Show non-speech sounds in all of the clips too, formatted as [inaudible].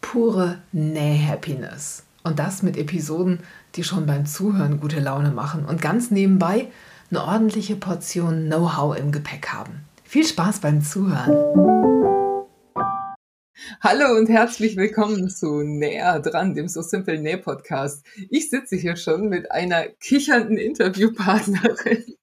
pure Näh-Happiness. Und das mit Episoden, die schon beim Zuhören gute Laune machen und ganz nebenbei eine ordentliche Portion Know-how im Gepäck haben. Viel Spaß beim Zuhören. Hallo und herzlich willkommen zu Näher dran, dem So Simple Näh Podcast. Ich sitze hier schon mit einer kichernden Interviewpartnerin,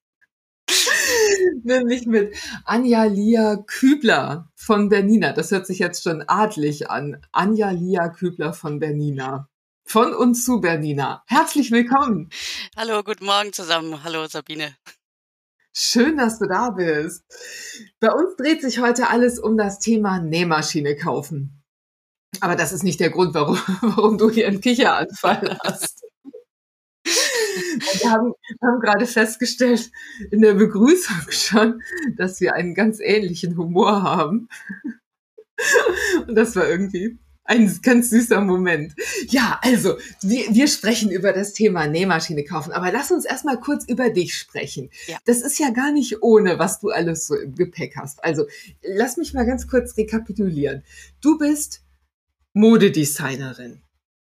nämlich mit Anja Lia Kübler von Bernina. Das hört sich jetzt schon adlig an. Anja Lia Kübler von Bernina. Von und zu Bernina. Herzlich willkommen. Hallo, guten Morgen zusammen. Hallo Sabine. Schön, dass du da bist. Bei uns dreht sich heute alles um das Thema Nähmaschine kaufen. Aber das ist nicht der Grund, warum, [laughs] warum du hier einen Kicheranfall hast. Wir haben, wir haben gerade festgestellt in der Begrüßung schon, dass wir einen ganz ähnlichen Humor haben. Und das war irgendwie ein ganz süßer Moment. Ja, also, wir, wir sprechen über das Thema Nähmaschine kaufen, aber lass uns erstmal kurz über dich sprechen. Ja. Das ist ja gar nicht ohne, was du alles so im Gepäck hast. Also, lass mich mal ganz kurz rekapitulieren. Du bist Modedesignerin.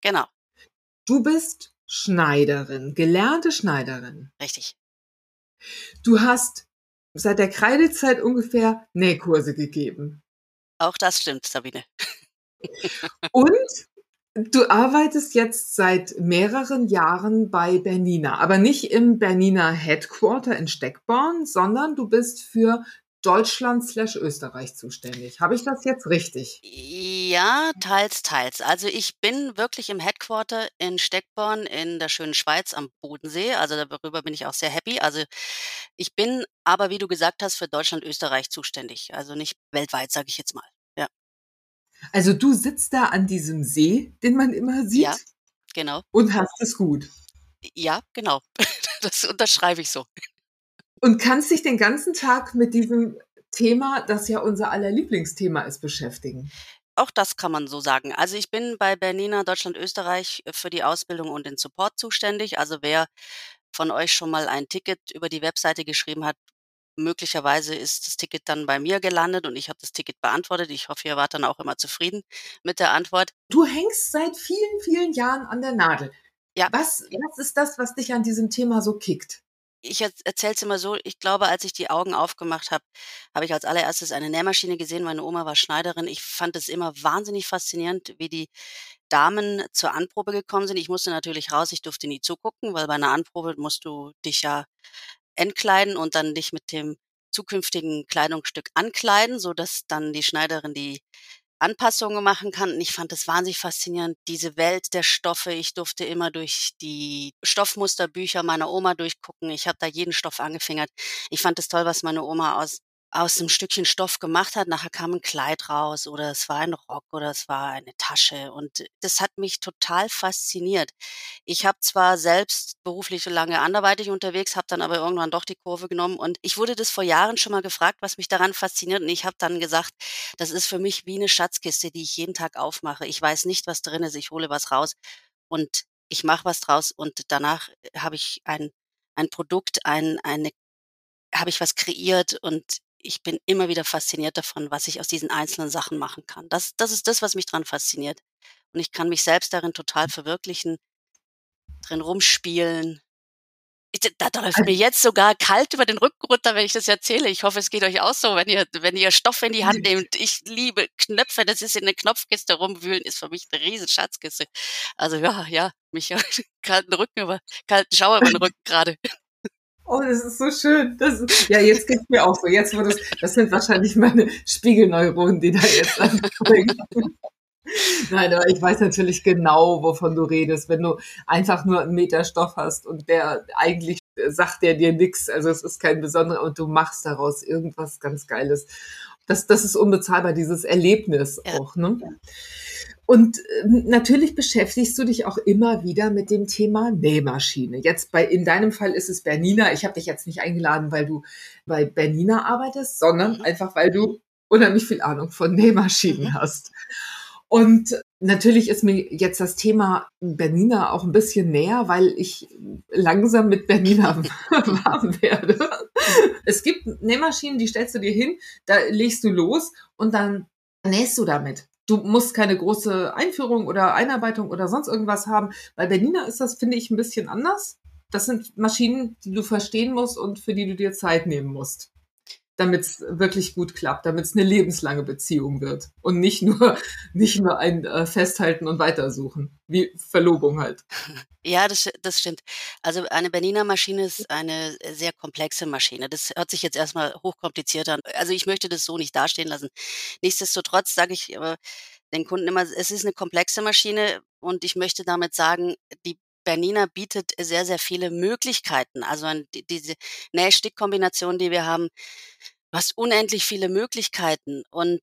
Genau. Du bist Schneiderin, gelernte Schneiderin. Richtig. Du hast seit der Kreidezeit ungefähr Nähkurse gegeben. Auch das stimmt, Sabine. [laughs] Und du arbeitest jetzt seit mehreren Jahren bei Bernina, aber nicht im Bernina Headquarter in Steckborn, sondern du bist für Deutschland slash Österreich zuständig. Habe ich das jetzt richtig? Ja, teils, teils. Also ich bin wirklich im Headquarter in Steckborn in der schönen Schweiz am Bodensee. Also darüber bin ich auch sehr happy. Also ich bin aber, wie du gesagt hast, für Deutschland, Österreich zuständig. Also nicht weltweit, sage ich jetzt mal. Also du sitzt da an diesem See, den man immer sieht. Ja, genau. Und hast es gut. Ja, genau. [laughs] Das unterschreibe ich so. Und kannst dich den ganzen Tag mit diesem Thema, das ja unser aller Lieblingsthema ist, beschäftigen. Auch das kann man so sagen. Also ich bin bei Bernina Deutschland Österreich für die Ausbildung und den Support zuständig. Also wer von euch schon mal ein Ticket über die Webseite geschrieben hat, möglicherweise ist das Ticket dann bei mir gelandet und ich habe das Ticket beantwortet. Ich hoffe, ihr wart dann auch immer zufrieden mit der Antwort. Du hängst seit vielen, vielen Jahren an der Nadel. Ja. Was, was ist das, was dich an diesem Thema so kickt? Ich erzähle es immer so, ich glaube, als ich die Augen aufgemacht habe, habe ich als allererstes eine Nähmaschine gesehen. Meine Oma war Schneiderin. Ich fand es immer wahnsinnig faszinierend, wie die Damen zur Anprobe gekommen sind. Ich musste natürlich raus, ich durfte nie zugucken, weil bei einer Anprobe musst du dich ja entkleiden und dann dich mit dem zukünftigen Kleidungsstück ankleiden, so dass dann die Schneiderin die Anpassungen machen kann. Und ich fand es wahnsinnig faszinierend, diese Welt der Stoffe. Ich durfte immer durch die Stoffmusterbücher meiner Oma durchgucken. Ich habe da jeden Stoff angefingert. Ich fand es toll, was meine Oma aus aus einem Stückchen Stoff gemacht hat. Nachher kam ein Kleid raus oder es war ein Rock oder es war eine Tasche. Und das hat mich total fasziniert. Ich habe zwar selbst beruflich lange anderweitig unterwegs, habe dann aber irgendwann doch die Kurve genommen. Und ich wurde das vor Jahren schon mal gefragt, was mich daran fasziniert. Und ich habe dann gesagt, das ist für mich wie eine Schatzkiste, die ich jeden Tag aufmache. Ich weiß nicht, was drin ist. Ich hole was raus und ich mache was draus. Und danach habe ich ein, ein Produkt, ein, eine habe ich was kreiert und ich bin immer wieder fasziniert davon, was ich aus diesen einzelnen Sachen machen kann. Das, das ist das, was mich dran fasziniert. Und ich kann mich selbst darin total verwirklichen, drin rumspielen. Ich, da läuft mir jetzt sogar kalt über den Rücken runter, wenn ich das erzähle. Ich hoffe, es geht euch auch so, wenn ihr, wenn ihr Stoff in die Hand [laughs] nehmt. Ich liebe Knöpfe. Das ist in der Knopfkiste rumwühlen, ist für mich eine riesen Schatzkiste. Also ja, ja, mich [laughs] kalten Rücken über, kalten Schauer über den Rücken gerade. Oh, das ist so schön. Das ist, ja, jetzt geht's mir auch so. Jetzt wurde es, das sind wahrscheinlich meine Spiegelneuronen, die da jetzt anspringen. [laughs] Nein, aber ich weiß natürlich genau, wovon du redest. Wenn du einfach nur einen Meter Stoff hast und der eigentlich sagt der dir nichts, also es ist kein besonderer und du machst daraus irgendwas ganz Geiles. Das, das ist unbezahlbar, dieses Erlebnis ja. auch. Ne? Und ähm, natürlich beschäftigst du dich auch immer wieder mit dem Thema Nähmaschine. Jetzt bei, in deinem Fall ist es Bernina. Ich habe dich jetzt nicht eingeladen, weil du bei Bernina arbeitest, sondern mhm. einfach, weil du unheimlich viel Ahnung von Nähmaschinen mhm. hast. Und natürlich ist mir jetzt das Thema Bernina auch ein bisschen näher, weil ich langsam mit Bernina [laughs] warm werde. Es gibt Nähmaschinen, die stellst du dir hin, da legst du los und dann nähst du damit. Du musst keine große Einführung oder Einarbeitung oder sonst irgendwas haben. Bei Bernina ist das, finde ich, ein bisschen anders. Das sind Maschinen, die du verstehen musst und für die du dir Zeit nehmen musst damit es wirklich gut klappt, damit es eine lebenslange Beziehung wird und nicht nur [laughs] nicht nur ein äh, Festhalten und Weitersuchen, wie Verlobung halt. [laughs] Ja, das, das stimmt. Also eine Berliner Maschine ist eine sehr komplexe Maschine. Das hört sich jetzt erstmal hochkompliziert an. Also ich möchte das so nicht dastehen lassen. Nichtsdestotrotz sage ich aber den Kunden immer, es ist eine komplexe Maschine und ich möchte damit sagen, die Bernina bietet sehr, sehr viele Möglichkeiten. Also diese Nähstickkombination, die wir haben, hast unendlich viele Möglichkeiten. Und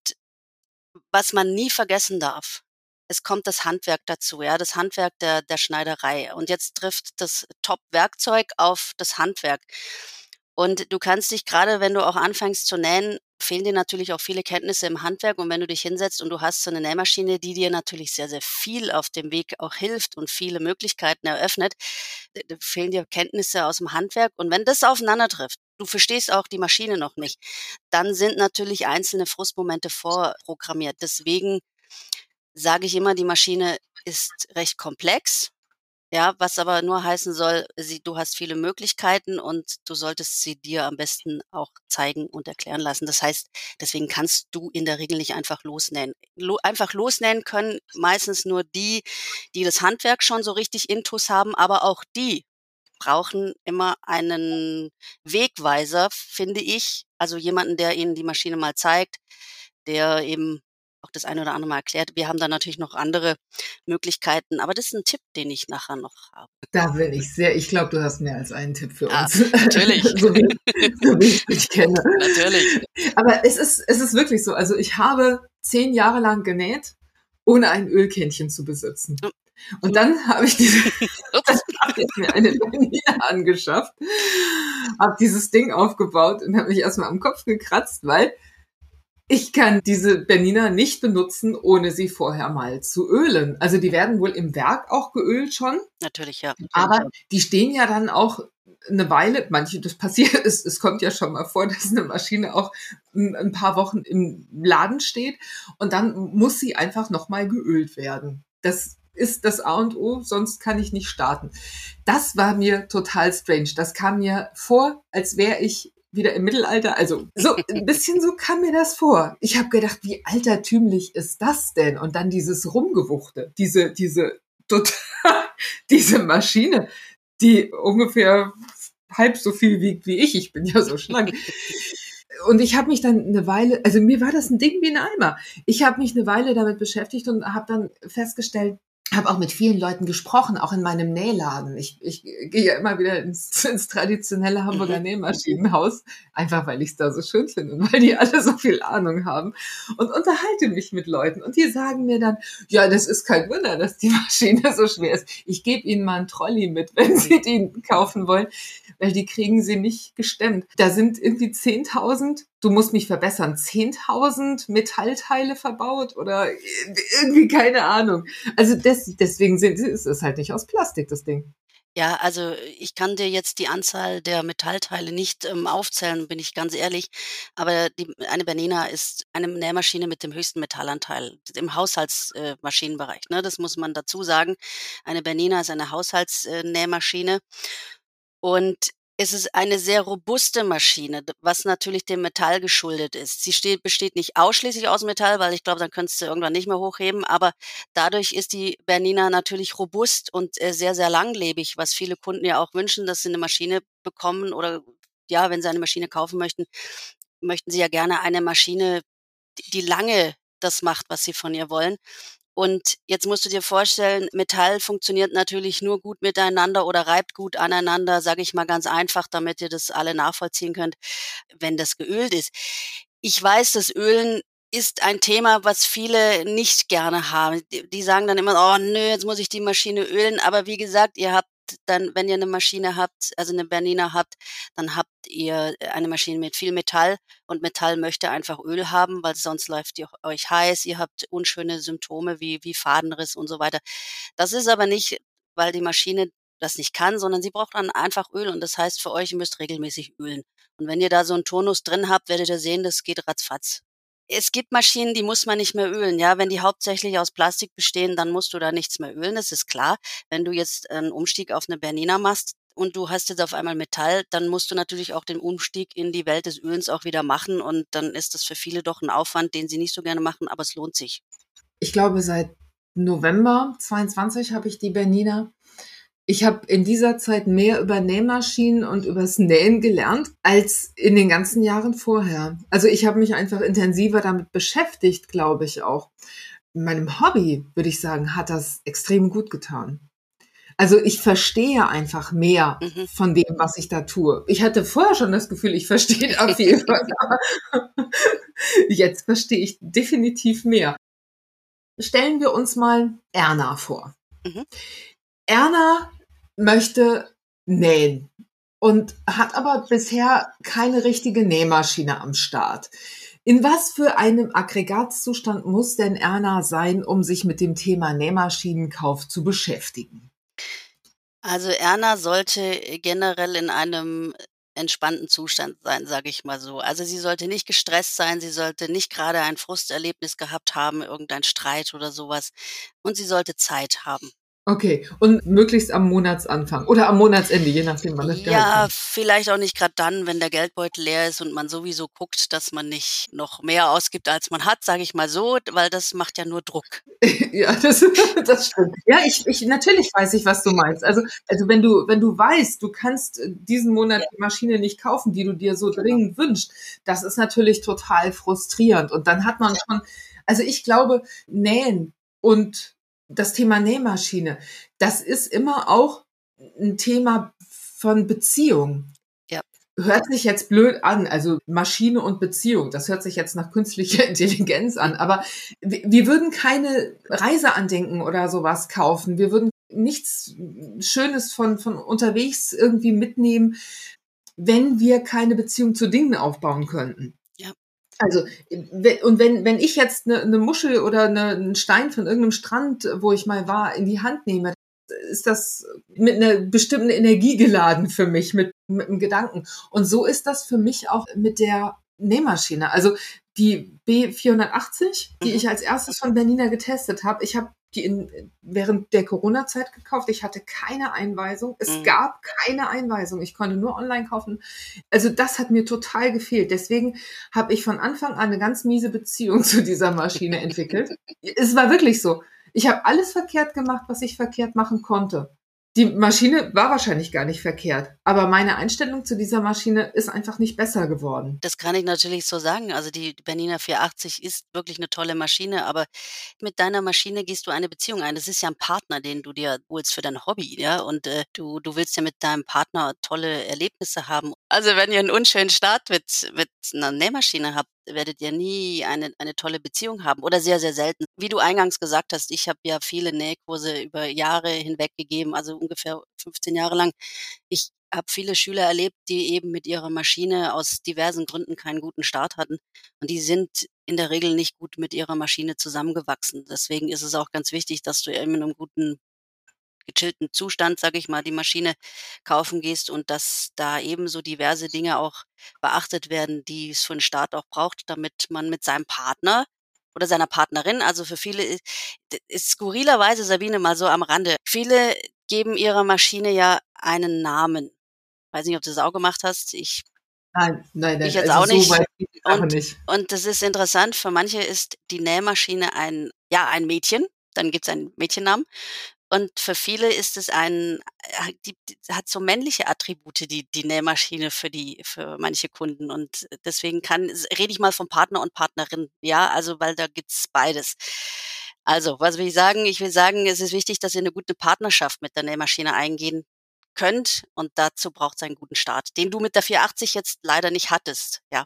was man nie vergessen darf, es kommt das Handwerk dazu, ja, das Handwerk der, der Schneiderei. Und jetzt trifft das Top-Werkzeug auf das Handwerk. Und du kannst dich gerade, wenn du auch anfängst zu nähen, fehlen dir natürlich auch viele Kenntnisse im Handwerk. Und wenn du dich hinsetzt und du hast so eine Nähmaschine, die dir natürlich sehr, sehr viel auf dem Weg auch hilft und viele Möglichkeiten eröffnet, fehlen dir Kenntnisse aus dem Handwerk. Und wenn das aufeinander trifft, du verstehst auch die Maschine noch nicht, dann sind natürlich einzelne Frustmomente vorprogrammiert. Deswegen sage ich immer, die Maschine ist recht komplex ja, was aber nur heißen soll, sie, du hast viele Möglichkeiten und du solltest sie dir am besten auch zeigen und erklären lassen. Das heißt, deswegen kannst du in der Regel nicht einfach losnähen. Lo, einfach losnähen können meistens nur die, die das Handwerk schon so richtig intus haben, aber auch die brauchen immer einen Wegweiser, finde ich. Also jemanden, der ihnen die Maschine mal zeigt, der eben auch das eine oder andere Mal erklärt. Wir haben da natürlich noch andere Möglichkeiten, aber das ist ein Tipp, den ich nachher noch habe. Da bin ich sehr, ich glaube, du hast mehr als einen Tipp für ja, uns. [laughs] Natürlich. [laughs] so, wie, so wie ich dich kenne. [laughs] Natürlich. Aber es ist, es ist wirklich so. Also ich habe zehn Jahre lang genäht, ohne ein Ölkännchen zu besitzen. Und dann habe ich diese, habe ich mir eine Vanille angeschafft, habe dieses Ding aufgebaut und habe mich erstmal am Kopf gekratzt, weil ich kann diese Bernina nicht benutzen, ohne sie vorher mal zu ölen. Also die werden wohl im Werk auch geölt schon. Natürlich, ja. Aber die stehen ja dann auch eine Weile, manche, das passiert, [laughs] es, es kommt ja schon mal vor, dass eine Maschine auch ein, paar Wochen im Laden steht und dann muss sie einfach nochmal geölt werden. Das ist das A und O, sonst kann ich nicht starten. Das war mir total strange. Das kam mir vor, als wäre ich wieder im Mittelalter. Also so ein bisschen so kam mir das vor. Ich habe gedacht, wie altertümlich ist das denn? Und dann dieses Rumgewuchte, diese, diese, total, [laughs] diese Maschine, die ungefähr halb so viel wiegt wie ich. Ich bin ja so schlank. Und ich habe mich dann eine Weile, also mir war das ein Ding wie ein Eimer. Ich habe mich eine Weile damit beschäftigt und habe dann festgestellt, habe auch mit vielen Leuten gesprochen, auch in meinem Nähladen. Ich, ich gehe ja immer wieder ins, [laughs] ins traditionelle Hamburger mhm. Nähmaschinenhaus, einfach weil ich es da so schön finde und weil die alle so viel Ahnung haben und unterhalte mich mit Leuten und die sagen mir dann, ja, das ist kein Wunder, dass die [laughs] Maschine so schwer ist. Ich gebe ihnen mal einen Trolley mit, wenn sie den kaufen wollen, weil die kriegen sie nicht gestemmt. Da sind irgendwie 10.000 du musst mich verbessern, 10.000 Metallteile verbaut oder irgendwie keine Ahnung. Also des, deswegen sind, ist es halt nicht aus Plastik, das Ding. Ja, also ich kann dir jetzt die Anzahl der Metallteile nicht ähm, aufzählen, bin ich ganz ehrlich. Aber die, eine Bernina ist eine Nähmaschine mit dem höchsten Metallanteil im Haushaltsmaschinenbereich. Äh, ne? Das muss man dazu sagen. Eine Bernina ist eine Haushaltsnähmaschine. Und es ist eine sehr robuste Maschine, was natürlich dem Metall geschuldet ist. Sie steht, besteht nicht ausschließlich aus Metall, weil ich glaube, dann könntest du irgendwann nicht mehr hochheben, aber dadurch ist die Bernina natürlich robust und äh, sehr, sehr langlebig, was viele Kunden ja auch wünschen, dass sie eine Maschine bekommen oder ja, wenn sie eine Maschine kaufen möchten, möchten sie ja gerne eine Maschine, die lange das macht, was sie von ihr wollen. Und jetzt musst du dir vorstellen, Metall funktioniert natürlich nur gut miteinander oder reibt gut aneinander, sage ich mal ganz einfach, damit ihr das alle nachvollziehen könnt, wenn das geölt ist. Ich weiß, das Ölen ist ein Thema, was viele nicht gerne haben. Die, die sagen dann immer, oh nö, jetzt muss ich die Maschine ölen. Aber wie gesagt, ihr habt dann, wenn ihr eine Maschine habt, also eine Bernina habt, dann habt ihr eine Maschine mit viel Metall und Metall möchte einfach Öl haben, weil sonst läuft ihr euch heiß, ihr habt unschöne Symptome wie, wie Fadenriss und so weiter. Das ist aber nicht, weil die Maschine das nicht kann, sondern sie braucht dann einfach Öl und das heißt für euch, ihr müsst regelmäßig ölen. Und wenn ihr da so einen Tonus drin habt, werdet ihr sehen, das geht ratzfatz. Es gibt Maschinen, die muss man nicht mehr ölen. Ja, wenn die hauptsächlich aus Plastik bestehen, dann musst du da nichts mehr ölen. Das ist klar. Wenn du jetzt einen Umstieg auf eine Bernina machst, und du hast jetzt auf einmal Metall, dann musst du natürlich auch den Umstieg in die Welt des Ölens auch wieder machen und dann ist das für viele doch ein Aufwand, den sie nicht so gerne machen, aber es lohnt sich. Ich glaube, seit November 22 habe ich die Bernina ich habe in dieser Zeit mehr über Nähmaschinen und übers Nähen gelernt als in den ganzen Jahren vorher. Also ich habe mich einfach intensiver damit beschäftigt, glaube ich auch. In meinem Hobby, würde ich sagen, hat das extrem gut getan. Also ich verstehe einfach mehr mhm. von dem, was ich da tue. Ich hatte vorher schon das Gefühl, ich verstehe [laughs] auf jeden Fall. [laughs] Jetzt verstehe ich definitiv mehr. Stellen wir uns mal Erna vor. Mhm. Erna möchte nähen und hat aber bisher keine richtige Nähmaschine am Start. In was für einem Aggregatzustand muss denn Erna sein, um sich mit dem Thema Nähmaschinenkauf zu beschäftigen? Also Erna sollte generell in einem entspannten Zustand sein, sage ich mal so. Also sie sollte nicht gestresst sein, sie sollte nicht gerade ein Frusterlebnis gehabt haben, irgendein Streit oder sowas. Und sie sollte Zeit haben. Okay, und möglichst am Monatsanfang oder am Monatsende, je nachdem, wann das Geld Ja, vielleicht auch nicht gerade dann, wenn der Geldbeutel leer ist und man sowieso guckt, dass man nicht noch mehr ausgibt, als man hat, sage ich mal so, weil das macht ja nur Druck. [laughs] ja, das, [laughs] das stimmt. Ja, ich, ich natürlich weiß ich, was du meinst. Also, also wenn du wenn du weißt, du kannst äh, diesen Monat ja. die Maschine nicht kaufen, die du dir so genau. dringend wünschst, das ist natürlich total frustrierend. Und dann hat man schon, also ich glaube, nähen und das Thema Nähmaschine, das ist immer auch ein Thema von Beziehung. Ja. Hört sich jetzt blöd an, also Maschine und Beziehung, das hört sich jetzt nach künstlicher [laughs] Intelligenz an, aber wir würden keine Reiseandenken oder sowas kaufen. Wir würden nichts Schönes von, von unterwegs irgendwie mitnehmen, wenn wir keine Beziehung zu Dingen aufbauen könnten. Also, und wenn, wenn ich jetzt eine, eine Muschel oder eine, einen Stein von irgendeinem Strand, wo ich mal war, in die Hand nehme, ist das mit einer bestimmten Energie geladen für mich, mit, mit einem Gedanken. Und so ist das für mich auch mit der Nähmaschine. Also die B480, die mhm. ich als erstes von Bernina getestet habe, ich habe die in, während der Corona-Zeit gekauft. Ich hatte keine Einweisung. Es mhm. gab keine Einweisung. Ich konnte nur online kaufen. Also das hat mir total gefehlt. Deswegen habe ich von Anfang an eine ganz miese Beziehung [laughs] zu dieser Maschine entwickelt. [laughs] es war wirklich so. Ich habe alles verkehrt gemacht, was ich verkehrt machen konnte. Die Maschine war wahrscheinlich gar nicht verkehrt, aber meine Einstellung zu dieser Maschine ist einfach nicht besser geworden. Das kann ich natürlich so sagen. Also die Bernina 480 ist wirklich eine tolle Maschine, aber mit deiner Maschine gehst du eine Beziehung ein. Das ist ja ein Partner, den du dir holst für dein Hobby, ja. Und äh, du, du willst ja mit deinem Partner tolle Erlebnisse haben. Also wenn ihr einen unschönen Start mit, mit einer Nähmaschine habt, werdet ihr nie eine, eine tolle Beziehung haben oder sehr, sehr selten. Wie du eingangs gesagt hast, ich habe ja viele Nähkurse über Jahre hinweg gegeben, also ungefähr 15 Jahre lang. Ich habe viele Schüler erlebt, die eben mit ihrer Maschine aus diversen Gründen keinen guten Start hatten. Und die sind in der Regel nicht gut mit ihrer Maschine zusammengewachsen. Deswegen ist es auch ganz wichtig, dass du eben in einem guten gechillten Zustand, sage ich mal, die Maschine kaufen gehst und dass da ebenso diverse Dinge auch beachtet werden, die es für einen Start auch braucht, damit man mit seinem Partner oder seiner Partnerin, also für viele ist, ist skurrilerweise, Sabine, mal so am Rande, viele geben ihrer Maschine ja einen Namen. Weiß nicht, ob du das auch gemacht hast. Ich Nein, nein, nein. Ich jetzt also auch nicht. So und, nicht. und das ist interessant. Für manche ist die Nähmaschine ein, ja, ein Mädchen. Dann gibt es einen Mädchennamen. Und für viele ist es ein, äh, die, die hat so männliche Attribute, die, die Nähmaschine für die, für manche Kunden. Und deswegen kann, rede ich mal vom Partner und Partnerin. Ja, also, weil da gibt's beides. Also, was will ich sagen? Ich will sagen, es ist wichtig, dass ihr eine gute Partnerschaft mit der Nähmaschine eingehen könnt. Und dazu braucht es einen guten Start, den du mit der 480 jetzt leider nicht hattest. Ja.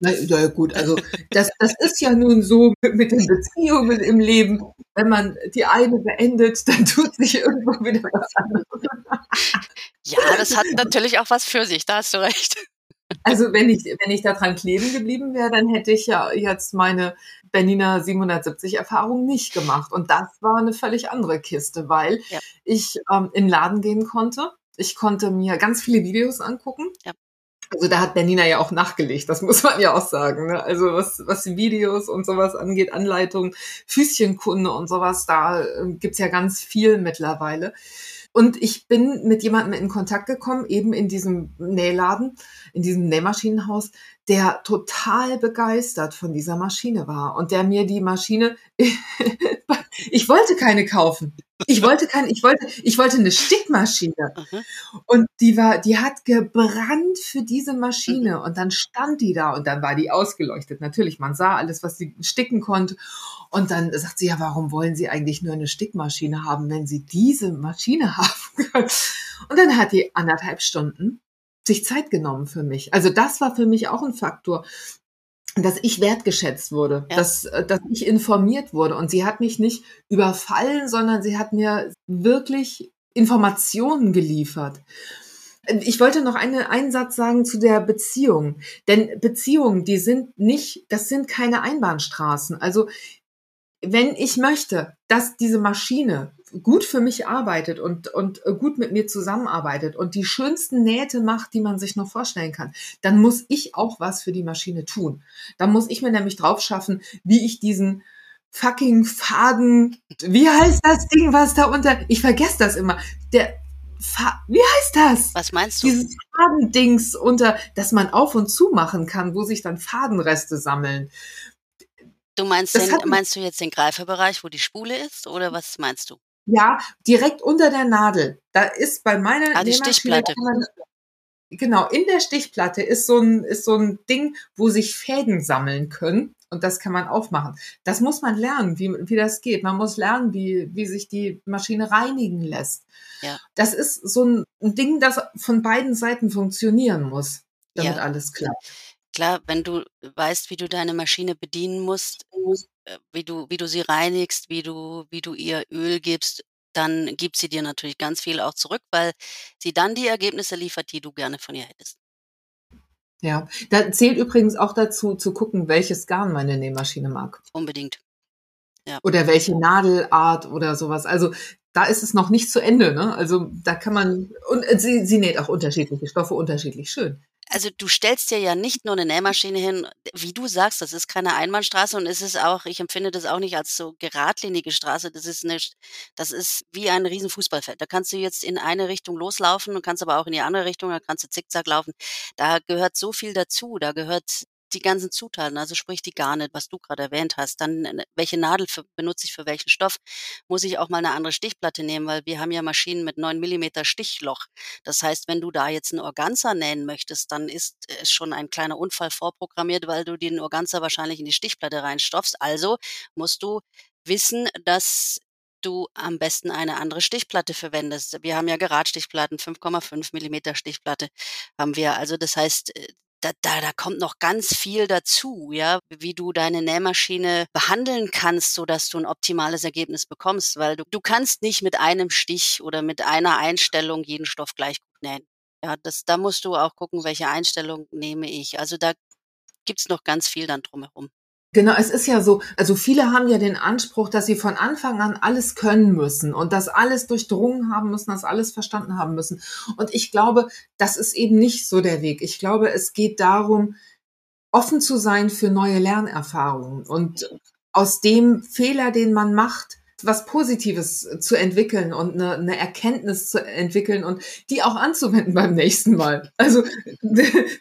Na, ja, gut, also das, das ist ja nun so mit den Beziehungen im Leben. Wenn man die eine beendet, dann tut sich irgendwo wieder was anderes. Ja, das hat natürlich auch was für sich, da hast du recht. Also wenn ich, wenn ich daran kleben geblieben wäre, dann hätte ich ja jetzt meine Benina 770 Erfahrung nicht gemacht. Und das war eine völlig andere Kiste, weil ja. ich ähm, in den Laden gehen konnte. Ich konnte mir ganz viele Videos angucken. Ja. Also da hat Bernina ja auch nachgelegt, das muss man ja auch sagen. Ne? Also was, was Videos und sowas angeht, Anleitungen, Füßchenkunde und sowas, da äh, gibt's ja ganz viel mittlerweile. Und ich bin mit jemandem in Kontakt gekommen, eben in diesem Nähladen, in diesem Nähmaschinenhaus, der total begeistert von dieser Maschine war und der mir die Maschine, [laughs] ich wollte keine kaufen. Ich wollte keine, ich wollte, ich wollte eine Stickmaschine. Mhm. Und die war, die hat gebrannt für diese Maschine. Mhm. Und dann stand die da und dann war die ausgeleuchtet. Natürlich, man sah alles, was sie sticken konnte. Und dann sagt sie, ja, warum wollen Sie eigentlich nur eine Stickmaschine haben, wenn Sie diese Maschine [laughs] haben können? Und dann hat die anderthalb Stunden sich Zeit genommen für mich. Also das war für mich auch ein Faktor, dass ich wertgeschätzt wurde, ja. dass, dass ich informiert wurde. Und sie hat mich nicht überfallen, sondern sie hat mir wirklich Informationen geliefert. Ich wollte noch eine, einen Satz sagen zu der Beziehung. Denn Beziehungen, die sind nicht, das sind keine Einbahnstraßen. Also wenn ich möchte, dass diese Maschine gut für mich arbeitet und, und gut mit mir zusammenarbeitet und die schönsten Nähte macht, die man sich noch vorstellen kann, dann muss ich auch was für die Maschine tun. Dann muss ich mir nämlich drauf schaffen, wie ich diesen fucking Faden, wie heißt das Ding, was da unter, ich vergesse das immer, der, Fa wie heißt das? Was meinst du? Dieses Fadendings unter, das man auf und zu machen kann, wo sich dann Fadenreste sammeln. Du meinst, den, meinst du jetzt den Greiferbereich, wo die Spule ist, oder was meinst du? Ja, direkt unter der Nadel. Da ist bei meiner ah, die Stichplatte. Man, genau, in der Stichplatte ist so ein, ist so ein Ding, wo sich Fäden sammeln können. Und das kann man aufmachen. Das muss man lernen, wie, wie das geht. Man muss lernen, wie, wie sich die Maschine reinigen lässt. Ja. Das ist so ein, Ding, das von beiden Seiten funktionieren muss, damit ja. alles klappt. Klar, wenn du weißt, wie du deine Maschine bedienen musst, wie du wie du sie reinigst, wie du wie du ihr Öl gibst, dann gibt sie dir natürlich ganz viel auch zurück, weil sie dann die Ergebnisse liefert, die du gerne von ihr hättest. Ja, da zählt übrigens auch dazu zu gucken, welches Garn meine Nähmaschine mag. Unbedingt. Ja. Oder welche Nadelart oder sowas. Also da ist es noch nicht zu Ende. Ne? Also da kann man, und äh, sie, sie näht auch unterschiedliche Stoffe unterschiedlich schön also du stellst dir ja nicht nur eine Nähmaschine hin, wie du sagst, das ist keine Einbahnstraße und es ist auch, ich empfinde das auch nicht als so geradlinige Straße. Das ist eine, das ist wie ein riesen Fußballfeld. Da kannst du jetzt in eine Richtung loslaufen und kannst aber auch in die andere Richtung, da kannst du zickzack laufen. Da gehört so viel dazu. Da gehört die ganzen Zutaten, also sprich die Garne, was du gerade erwähnt hast, dann äh, welche Nadel für, benutze ich für welchen Stoff, muss ich auch mal eine andere Stichplatte nehmen, weil wir haben ja Maschinen mit 9 Millimeter Stichloch. Das heißt, wenn du da jetzt einen Organza nähen möchtest, dann ist es schon ein kleiner Unfall vorprogrammiert, weil du den Organza wahrscheinlich in die Stichplatte reinstopfst. Also musst du wissen, dass du am besten eine andere Stichplatte verwendest. Wir haben ja Geradstichplatten, 5,5 Millimeter Stichplatte haben wir. Also das heißt, äh, da, da, da kommt noch ganz viel dazu, ja, wie du deine Nähmaschine behandeln kannst, so dass du ein optimales Ergebnis bekommst, weil du, du kannst nicht mit einem Stich oder mit einer Einstellung jeden Stoff gleich gut nähen. Ja, das, da musst du auch gucken, welche Einstellung nehme ich. Also da gibt's noch ganz viel dann drumherum. Genau, es ist ja so, also viele haben ja den Anspruch, dass sie von Anfang an alles können müssen und das alles durchdrungen haben müssen, das alles verstanden haben müssen. Und ich glaube, das ist eben nicht so der Weg. Ich glaube, es geht darum, offen zu sein für neue Lernerfahrungen und aus dem Fehler, den man macht, was Positives zu entwickeln und eine, eine Erkenntnis zu entwickeln und die auch anzuwenden beim nächsten Mal. Also [laughs]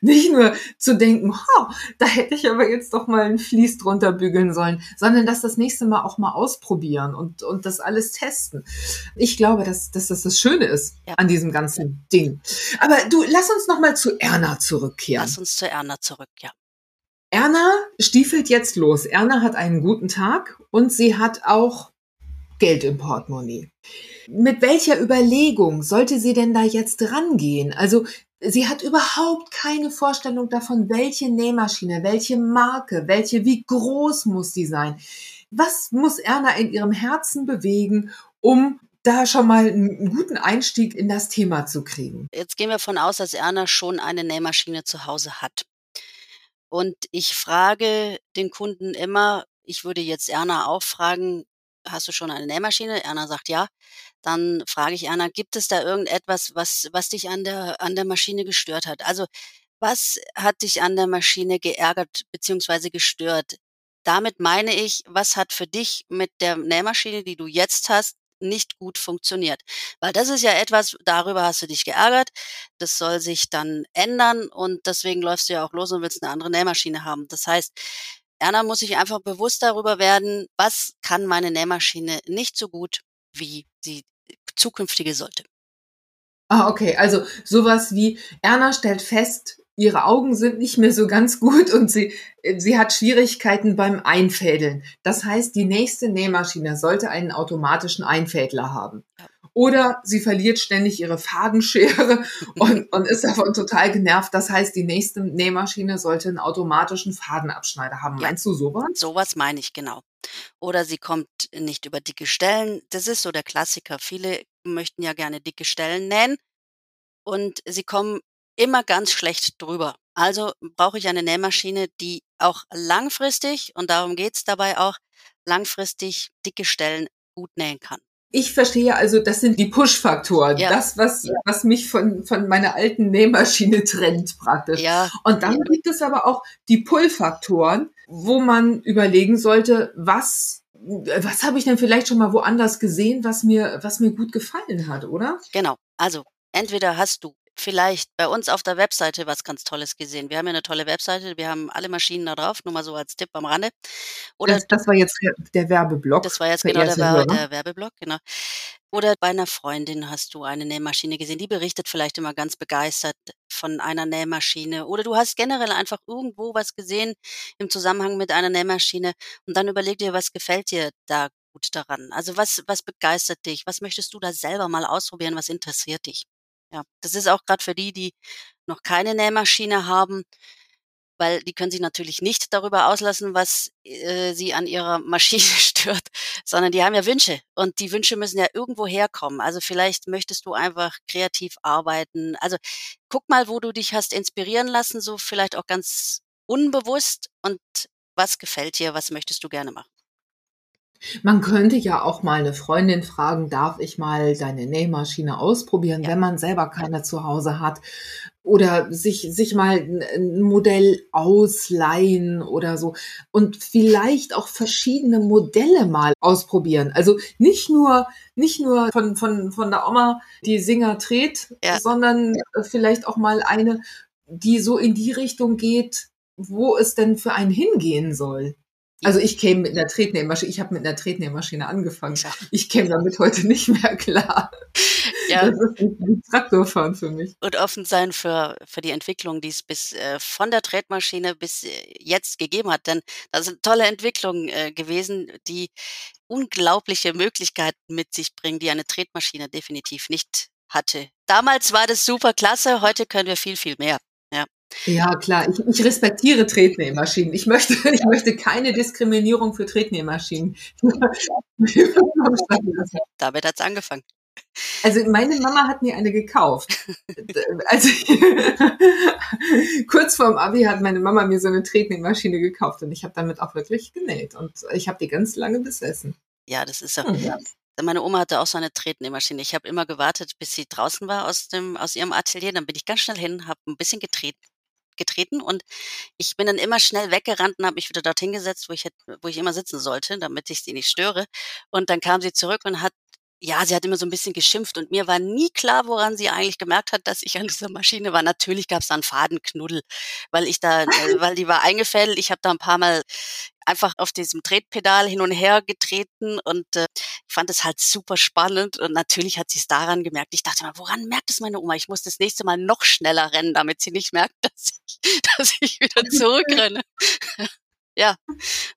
nicht nur zu denken, oh, da hätte ich aber jetzt doch mal ein Vlies drunter bügeln sollen, sondern dass das nächste Mal auch mal ausprobieren und, und das alles testen. Ich glaube, dass, dass das das Schöne ist ja. an diesem ganzen Ding. Aber du, lass uns noch mal zu Erna zurückkehren. Lass uns zu Erna zurück, ja. Erna stiefelt jetzt los. Erna hat einen guten Tag und sie hat auch Geld im Portemonnaie. Mit welcher Überlegung sollte sie denn da jetzt rangehen? Also Sie hat überhaupt keine Vorstellung davon, welche Nähmaschine, welche Marke, welche, wie groß muss sie sein. Was muss Erna in ihrem Herzen bewegen, um da schon mal einen guten Einstieg in das Thema zu kriegen? Jetzt gehen wir von aus, dass Erna schon eine Nähmaschine zu Hause hat. Und ich frage den Kunden immer, ich würde jetzt Erna auch fragen, hast du schon eine Nähmaschine? Erna sagt ja. Dann frage ich Erna, gibt es da irgendetwas, was, was dich an der, an der Maschine gestört hat? Also, was hat dich an der Maschine geärgert bzw. gestört? Damit meine ich, was hat für dich mit der Nähmaschine, die du jetzt hast, nicht gut funktioniert. Weil das ist ja etwas, darüber hast du dich geärgert. Das soll sich dann ändern und deswegen läufst du ja auch los und willst eine andere Nähmaschine haben. Das heißt, Erna muss sich einfach bewusst darüber werden, was kann meine Nähmaschine nicht so gut, wie sie zukünftige sollte. Ah, okay. Also sowas wie Erna stellt fest, ihre Augen sind nicht mehr so ganz gut und sie, sie hat Schwierigkeiten beim Einfädeln. Das heißt, die nächste Nähmaschine sollte einen automatischen Einfädler haben. Oder sie verliert ständig ihre Fadenschere [laughs] und, und ist davon total genervt. Das heißt, die nächste Nähmaschine sollte einen automatischen Fadenabschneider haben. Ja, Meinst du sowas? Sowas meine ich, genau. Oder sie kommt nicht über dicke Stellen. Das ist so der Klassiker. Viele möchten ja gerne dicke Stellen nähen und sie kommen immer ganz schlecht drüber. Also brauche ich eine Nähmaschine, die auch langfristig, und darum geht's dabei auch, langfristig dicke Stellen gut nähen kann. Ich verstehe also, das sind die Push-Faktoren. Ja. Das, was, ja. was mich von, von meiner alten Nähmaschine trennt praktisch. Ja. Und dann gibt es aber auch die Pull-Faktoren, wo man überlegen sollte, was, was habe ich denn vielleicht schon mal woanders gesehen, was mir, was mir gut gefallen hat, oder? Genau. Also, entweder hast du vielleicht bei uns auf der Webseite was ganz Tolles gesehen. Wir haben ja eine tolle Webseite, wir haben alle Maschinen da drauf, nur mal so als Tipp am Rande. Oder das, das war jetzt der, Werbeblock. Das war jetzt genau der, Wer der Werbeblock, genau. Oder bei einer Freundin hast du eine Nähmaschine gesehen, die berichtet vielleicht immer ganz begeistert von einer Nähmaschine. Oder du hast generell einfach irgendwo was gesehen im Zusammenhang mit einer Nähmaschine und dann überleg dir, was gefällt dir da gut daran? Also was, was begeistert dich? Was möchtest du da selber mal ausprobieren? Was interessiert dich? Ja, das ist auch gerade für die, die noch keine Nähmaschine haben, weil die können sich natürlich nicht darüber auslassen, was äh, sie an ihrer Maschine [laughs] stört, sondern die haben ja Wünsche und die Wünsche müssen ja irgendwo herkommen. Also vielleicht möchtest du einfach kreativ arbeiten. Also guck mal, wo du dich hast inspirieren lassen, so vielleicht auch ganz unbewusst und was gefällt dir, was möchtest du gerne machen. Man könnte ja auch mal eine Freundin fragen, darf ich mal deine Nähmaschine ausprobieren, ja. wenn man selber keine zu Hause hat? Oder sich, sich mal ein Modell ausleihen oder so. Und vielleicht auch verschiedene Modelle mal ausprobieren. Also nicht nur, nicht nur von, von, von der Oma, die Singer dreht, ja. sondern vielleicht auch mal eine, die so in die Richtung geht, wo es denn für einen hingehen soll. Also ich käme mit einer Tretnähmaschine, ich habe mit einer Tretnähmaschine angefangen. Ja. Ich käme damit heute nicht mehr klar. Ja. Das ist ein Traktorfahren für mich. Und offen sein für, für die Entwicklung, die es bis äh, von der Tretmaschine bis äh, jetzt gegeben hat. Denn das sind tolle Entwicklungen äh, gewesen, die unglaubliche Möglichkeiten mit sich bringen, die eine Tretmaschine definitiv nicht hatte. Damals war das super klasse, heute können wir viel, viel mehr. Ja. Ja, klar. Ich, ich respektiere Tretnähmaschinen. Ich möchte, [laughs] ich möchte keine Diskriminierung für Tretnähmaschinen. [laughs] Damit hat's angefangen. Also meine Mama hat mir eine gekauft. Also [laughs] kurz vorm Abi hat meine Mama mir so eine Tretnähmaschine gekauft und ich habe damit auch wirklich genäht und ich habe die ganz lange besessen. Ja, das ist so. Hm, ja. Meine Oma hatte auch so eine Tretnähmaschine. Ich habe immer gewartet, bis sie draußen war aus dem aus ihrem Atelier. Dann bin ich ganz schnell hin, habe ein bisschen getreten getreten und ich bin dann immer schnell weggerannt und habe mich wieder dorthin gesetzt, wo ich, wo ich immer sitzen sollte, damit ich sie nicht störe. Und dann kam sie zurück und hat ja, sie hat immer so ein bisschen geschimpft und mir war nie klar, woran sie eigentlich gemerkt hat, dass ich an dieser Maschine war. Natürlich gab es da einen Fadenknuddel, weil ich da, äh, [laughs] weil die war eingefädelt. Ich habe da ein paar Mal einfach auf diesem Tretpedal hin und her getreten und äh, ich fand es halt super spannend und natürlich hat sie es daran gemerkt. Ich dachte mal, woran merkt es meine Oma? Ich muss das nächste Mal noch schneller rennen, damit sie nicht merkt, [laughs] dass ich, [laughs] dass ich wieder zurückrenne. [laughs] ja,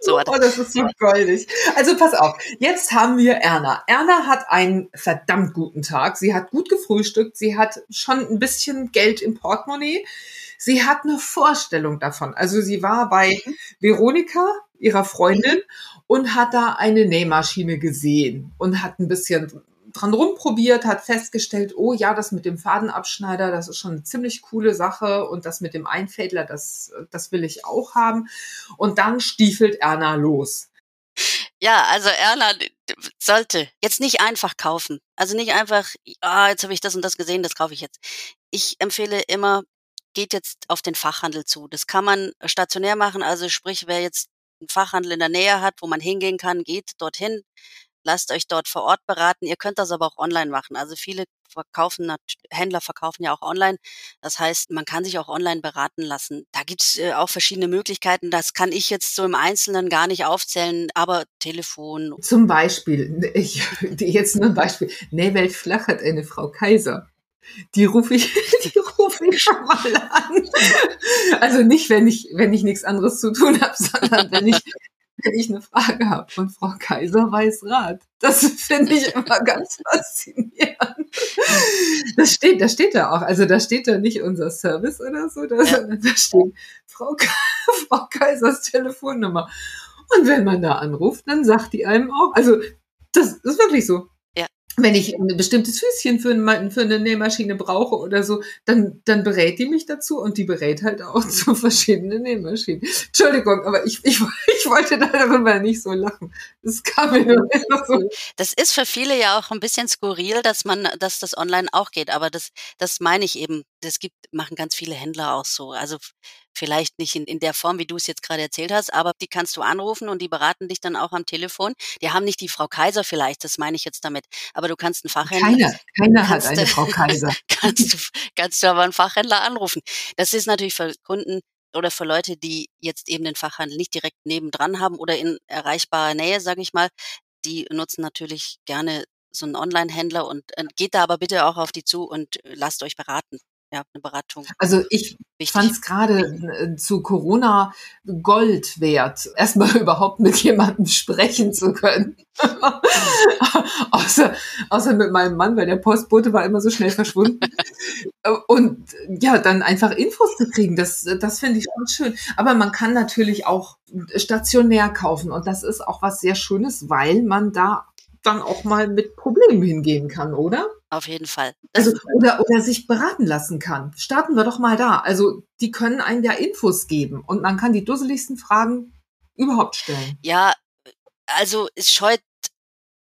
so So oh, das ist so goldig. Also pass auf, jetzt haben wir Erna. Erna hat einen verdammt guten Tag. Sie hat gut gefrühstückt. Sie hat schon ein bisschen Geld im Portemonnaie. Sie hat eine Vorstellung davon. Also sie war bei mhm. Veronika, ihrer Freundin, und hat da eine Nähmaschine gesehen und hat ein bisschen dran rumprobiert, hat festgestellt, oh ja, das mit dem Fadenabschneider, das ist schon eine ziemlich coole Sache und das mit dem Einfädler, das, das will ich auch haben. Und dann stiefelt Erna los. Ja, also Erna sollte jetzt nicht einfach kaufen. Also nicht einfach, ah, jetzt habe ich das und das gesehen, das kaufe ich jetzt. Ich empfehle immer, geht jetzt auf den Fachhandel zu. Das kann man stationär machen, also sprich, wer jetzt einen Fachhandel in der Nähe hat, wo man hingehen kann, geht dorthin, lasst euch dort vor Ort beraten. Ihr könnt das aber auch online machen. Also viele verkaufen, Händler verkaufen ja auch online. Das heißt, man kann sich auch online beraten lassen. Da gibt's äh, auch verschiedene Möglichkeiten. Das kann ich jetzt so im Einzelnen gar nicht aufzählen, aber Telefon. Zum Beispiel, ich, jetzt nur ein Beispiel. Nähwelt Flach hat eine Frau Kaiser. Die rufe ich, [laughs] die rufe ich schon mal an. Also nicht, wenn ich, wenn ich nichts anderes zu tun habe, sondern wenn ich wenn ich eine Frage habe von Frau Kaiser weiß Rat. Das [laughs] finde ich immer ganz [laughs] faszinierend. Das steht, da steht da auch. Also da steht da nicht unser Service oder so, da, sondern da steht Frau, [laughs] Frau Kaisers Telefonnummer. Und wenn man da anruft, dann sagt die einem auch. Also das ist wirklich so wenn ich ein bestimmtes Füßchen für, ein, für, eine Nähmaschine brauche oder so, dann, dann berät die mich dazu und die berät halt auch [laughs] zu verschiedenen Nähmaschinen. Entschuldigung, aber ich, ich, [laughs] ich wollte darüber nicht so lachen. Das kam mir nur [laughs] so. Das ist für viele ja auch ein bisschen skurril, dass man, dass das online auch geht, aber das, das meine ich eben. Das gibt, machen ganz viele Händler auch so. Also Vielleicht nicht in, in der Form, wie du es jetzt gerade erzählt hast, aber die kannst du anrufen und die beraten dich dann auch am Telefon. Die haben nicht die Frau Kaiser vielleicht, das meine ich jetzt damit, aber du kannst einen Fachhändler. Keiner, keiner hat eine Frau Kaiser. [laughs] kannst, du, kannst du aber einen Fachhändler anrufen. Das ist natürlich für Kunden oder für Leute, die jetzt eben den Fachhandel nicht direkt nebendran haben oder in erreichbarer Nähe, sage ich mal, die nutzen natürlich gerne so einen Online-Händler und äh, geht da aber bitte auch auf die zu und äh, lasst euch beraten ja, eine Beratung. Also ich fand es gerade äh, zu Corona Gold wert, [laughs] erstmal überhaupt mit jemandem sprechen zu können. [laughs] außer, außer mit meinem Mann, weil der Postbote war immer so schnell verschwunden. Und ja, dann einfach Infos zu kriegen, das, das finde ich schon schön. Aber man kann natürlich auch stationär kaufen und das ist auch was sehr Schönes, weil man da dann auch mal mit Problemen hingehen kann, oder? Auf jeden Fall. also, oder, oder sich beraten lassen kann. Starten wir doch mal da. Also, die können einem ja Infos geben und man kann die dusseligsten Fragen überhaupt stellen. Ja, also es scheut,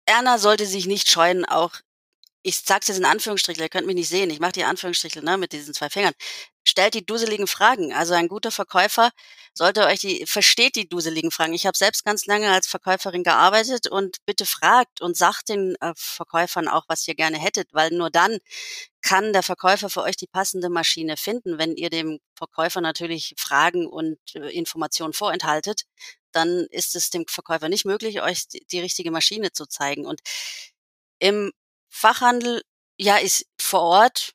Erna sollte sich nicht scheuen, auch ich sag's jetzt in Anführungsstrichen, ihr könnt mich nicht sehen, ich mache die Anführungsstriche ne, mit diesen zwei Fingern. Stellt die duseligen Fragen. Also ein guter Verkäufer sollte euch die, versteht die duseligen Fragen. Ich habe selbst ganz lange als Verkäuferin gearbeitet und bitte fragt und sagt den äh, Verkäufern auch, was ihr gerne hättet, weil nur dann kann der Verkäufer für euch die passende Maschine finden. Wenn ihr dem Verkäufer natürlich Fragen und äh, Informationen vorenthaltet, dann ist es dem Verkäufer nicht möglich, euch die, die richtige Maschine zu zeigen. Und im Fachhandel, ja, ist vor Ort,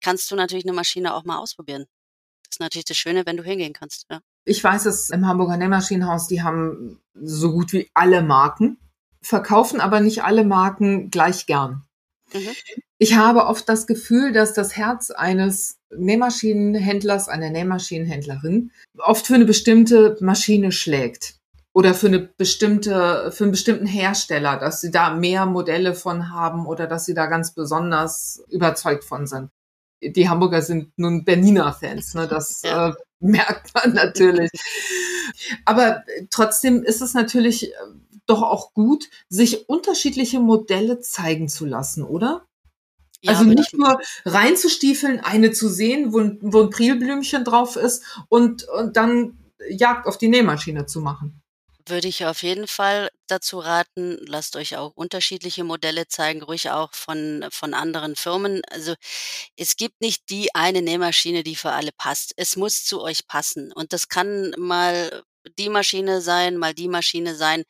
kannst du natürlich eine Maschine auch mal ausprobieren. Das ist natürlich das Schöne, wenn du hingehen kannst. Ja. Ich weiß es im Hamburger Nähmaschinenhaus, die haben so gut wie alle Marken, verkaufen aber nicht alle Marken gleich gern. Mhm. Ich habe oft das Gefühl, dass das Herz eines Nähmaschinenhändlers, einer Nähmaschinenhändlerin oft für eine bestimmte Maschine schlägt oder für eine bestimmte, für einen bestimmten Hersteller, dass sie da mehr Modelle von haben oder dass sie da ganz besonders überzeugt von sind. Die Hamburger sind nun Berliner Fans, ne? [laughs] das ja. äh, merkt man natürlich. Aber trotzdem ist es natürlich äh, doch auch gut, sich unterschiedliche Modelle zeigen zu lassen, oder? Ja, also nicht nur reinzustiefeln, eine zu sehen, wo, wo ein Prilblümchen drauf ist und, und dann Jagd auf die Nähmaschine zu machen würde ich auf jeden Fall dazu raten, lasst euch auch unterschiedliche Modelle zeigen, ruhig auch von, von anderen Firmen. Also es gibt nicht die eine Nähmaschine, die für alle passt. Es muss zu euch passen. Und das kann mal die Maschine sein, mal die Maschine sein.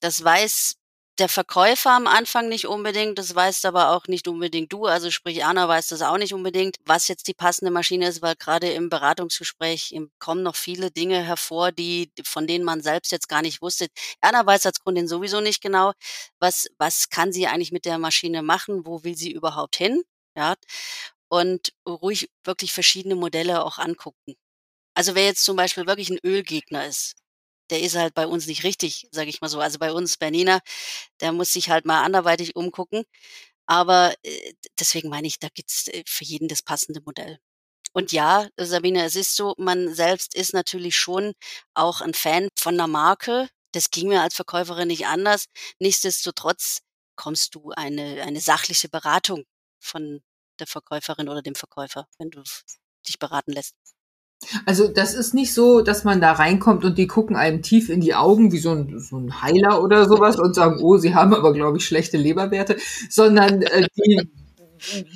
Das weiß der Verkäufer am Anfang nicht unbedingt, das weißt aber auch nicht unbedingt du, also sprich Anna weiß das auch nicht unbedingt, was jetzt die passende Maschine ist, weil gerade im Beratungsgespräch kommen noch viele Dinge hervor, die von denen man selbst jetzt gar nicht wusste. Anna weiß als Kundin sowieso nicht genau, was was kann sie eigentlich mit der Maschine machen, wo will sie überhaupt hin, ja? Und ruhig wirklich verschiedene Modelle auch angucken. Also wer jetzt zum Beispiel wirklich ein Ölgegner ist, der ist halt bei uns nicht richtig, sage ich mal so. Also bei uns, Bernina, der muss sich halt mal anderweitig umgucken. Aber äh, deswegen meine ich, da gibt's äh, für jeden das passende Modell. Und ja, Sabine, es ist so, man selbst ist natürlich schon auch ein Fan von einer Marke. Das ging mir als Verkäuferin nicht anders. Nichtsdestotrotz kommst du eine, eine sachliche Beratung von der Verkäuferin oder dem Verkäufer, wenn du dich beraten lässt. Also das ist nicht so, dass man da reinkommt und die gucken einem tief in die Augen wie so ein, so ein Heiler oder sowas und sagen, oh, sie haben aber, glaube ich, schlechte Leberwerte, sondern äh, die,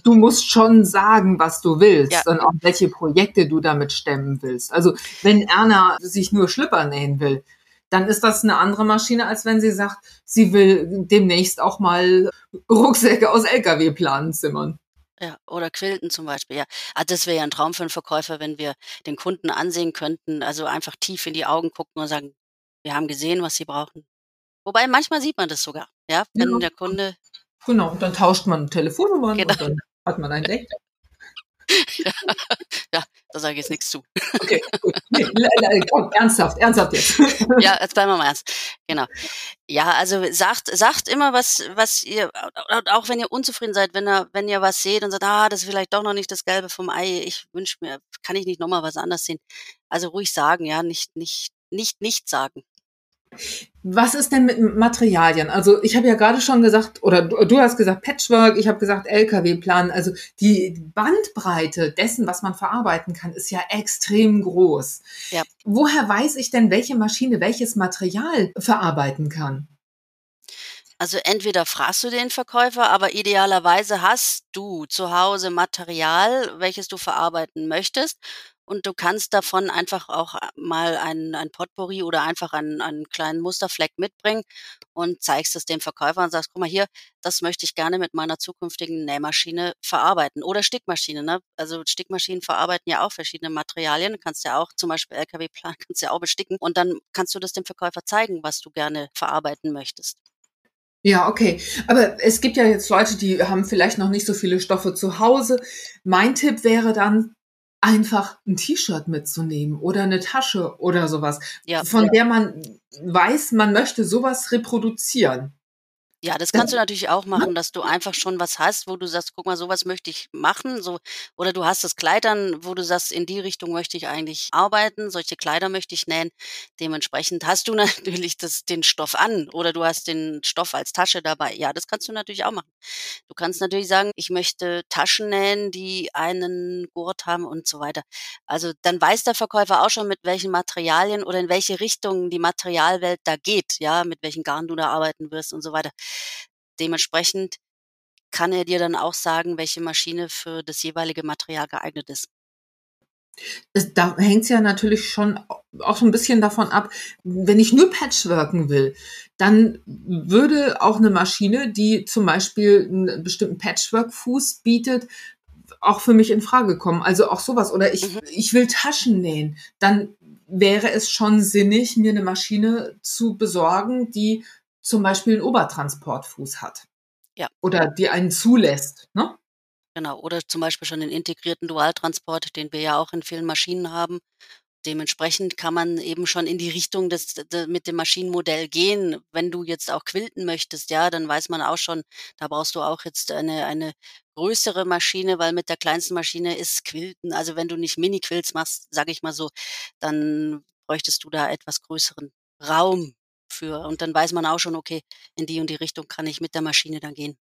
du musst schon sagen, was du willst ja. und auch welche Projekte du damit stemmen willst. Also wenn Erna sich nur Schlipper nähen will, dann ist das eine andere Maschine, als wenn sie sagt, sie will demnächst auch mal Rucksäcke aus Lkw-Planen zimmern. Ja, oder Quilten zum Beispiel, ja. Ah, das wäre ja ein Traum für einen Verkäufer, wenn wir den Kunden ansehen könnten, also einfach tief in die Augen gucken und sagen, wir haben gesehen, was sie brauchen. Wobei manchmal sieht man das sogar, ja, wenn ja. der Kunde. Genau, und dann tauscht man Telefonnummern genau. und dann hat man ein [laughs] Date. Ja, ja, da sage ich jetzt nichts zu. Okay, gut. Nee, komm, ernsthaft, ernsthaft jetzt. ja, jetzt bleiben wir mal ernst. Genau. Ja, also sagt, sagt immer was, was ihr, auch wenn ihr unzufrieden seid, wenn ihr, wenn ihr was seht und sagt, ah, das ist vielleicht doch noch nicht das Gelbe vom Ei, ich wünsche mir, kann ich nicht nochmal was anderes sehen. Also ruhig sagen, ja, nicht, nicht, nicht, nicht sagen. Was ist denn mit Materialien? Also ich habe ja gerade schon gesagt, oder du hast gesagt Patchwork, ich habe gesagt LKW-Plan. Also die Bandbreite dessen, was man verarbeiten kann, ist ja extrem groß. Ja. Woher weiß ich denn, welche Maschine welches Material verarbeiten kann? Also entweder fragst du den Verkäufer, aber idealerweise hast du zu Hause Material, welches du verarbeiten möchtest und du kannst davon einfach auch äh, mal ein, ein Potpourri oder einfach einen, einen kleinen Musterfleck mitbringen und zeigst es dem Verkäufer und sagst, guck mal hier, das möchte ich gerne mit meiner zukünftigen Nähmaschine verarbeiten oder Stickmaschine. Ne? Also Stickmaschinen verarbeiten ja auch verschiedene Materialien. Du kannst ja auch zum Beispiel LKW-Plan, [laughs] kannst ja auch besticken und dann kannst du das dem Verkäufer zeigen, was du gerne verarbeiten möchtest. Ja, okay. Aber es gibt ja jetzt Leute, die haben vielleicht noch nicht so viele Stoffe zu Hause. Mein Tipp wäre dann, einfach ein T-Shirt mitzunehmen oder eine Tasche oder sowas, ja, von ja. der man weiß, man möchte sowas reproduzieren. Ja, das kannst du natürlich auch machen, dass du einfach schon was hast, wo du sagst, guck mal, sowas möchte ich machen, so oder du hast das Kleid dann, wo du sagst, in die Richtung möchte ich eigentlich arbeiten, solche Kleider möchte ich nähen. Dementsprechend hast du [laughs] natürlich das, den Stoff an oder du hast den Stoff als Tasche dabei. Ja, das kannst du natürlich auch machen. Du kannst natürlich sagen, ich möchte Taschen nähen, die einen Gurt haben und so weiter. Also dann weiß der Verkäufer auch schon, mit welchen Materialien oder in welche Richtung die Materialwelt da geht, ja, mit welchen Garn du da arbeiten wirst und so weiter. Dementsprechend kann er dir dann auch sagen, welche Maschine für das jeweilige Material geeignet ist. Da hängt es ja natürlich schon auch so ein bisschen davon ab, wenn ich nur Patchworken will, dann würde auch eine Maschine, die zum Beispiel einen bestimmten Patchwork-Fuß bietet, auch für mich in Frage kommen. Also auch sowas. Oder ich, mhm. ich will Taschen nähen. Dann wäre es schon sinnig, mir eine Maschine zu besorgen, die zum Beispiel einen Obertransportfuß hat. Ja. Oder die einen zulässt, ne? Genau, oder zum Beispiel schon den integrierten Dualtransport, den wir ja auch in vielen Maschinen haben. Dementsprechend kann man eben schon in die Richtung des, de, mit dem Maschinenmodell gehen. Wenn du jetzt auch quilten möchtest, ja, dann weiß man auch schon, da brauchst du auch jetzt eine, eine größere Maschine, weil mit der kleinsten Maschine ist Quilten. Also wenn du nicht Mini-Quilts machst, sage ich mal so, dann bräuchtest du da etwas größeren Raum für. Und dann weiß man auch schon, okay, in die und die Richtung kann ich mit der Maschine dann gehen.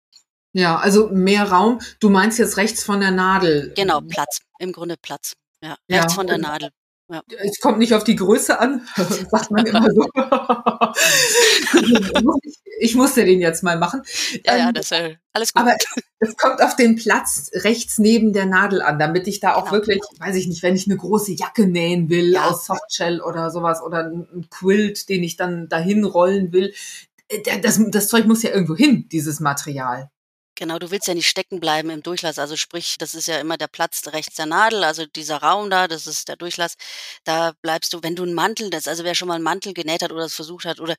Ja, also mehr Raum. Du meinst jetzt rechts von der Nadel. Genau, Platz. Im Grunde Platz. Ja, rechts ja. von der Nadel. Ja. Es kommt nicht auf die Größe an, [laughs] sagt man immer so. [laughs] ich musste den jetzt mal machen. Ja, ja, ähm, das ist alles gut. Aber es kommt auf den Platz rechts neben der Nadel an, damit ich da auch genau. wirklich, weiß ich nicht, wenn ich eine große Jacke nähen will ja. aus Softshell oder sowas oder ein Quilt, den ich dann dahin rollen will, äh, das, das Zeug muss ja irgendwo hin, dieses Material. Genau, du willst ja nicht stecken bleiben im Durchlass. Also sprich, das ist ja immer der Platz rechts der Nadel, also dieser Raum da, das ist der Durchlass. Da bleibst du, wenn du einen Mantel, das, also wer schon mal einen Mantel genäht hat oder es versucht hat oder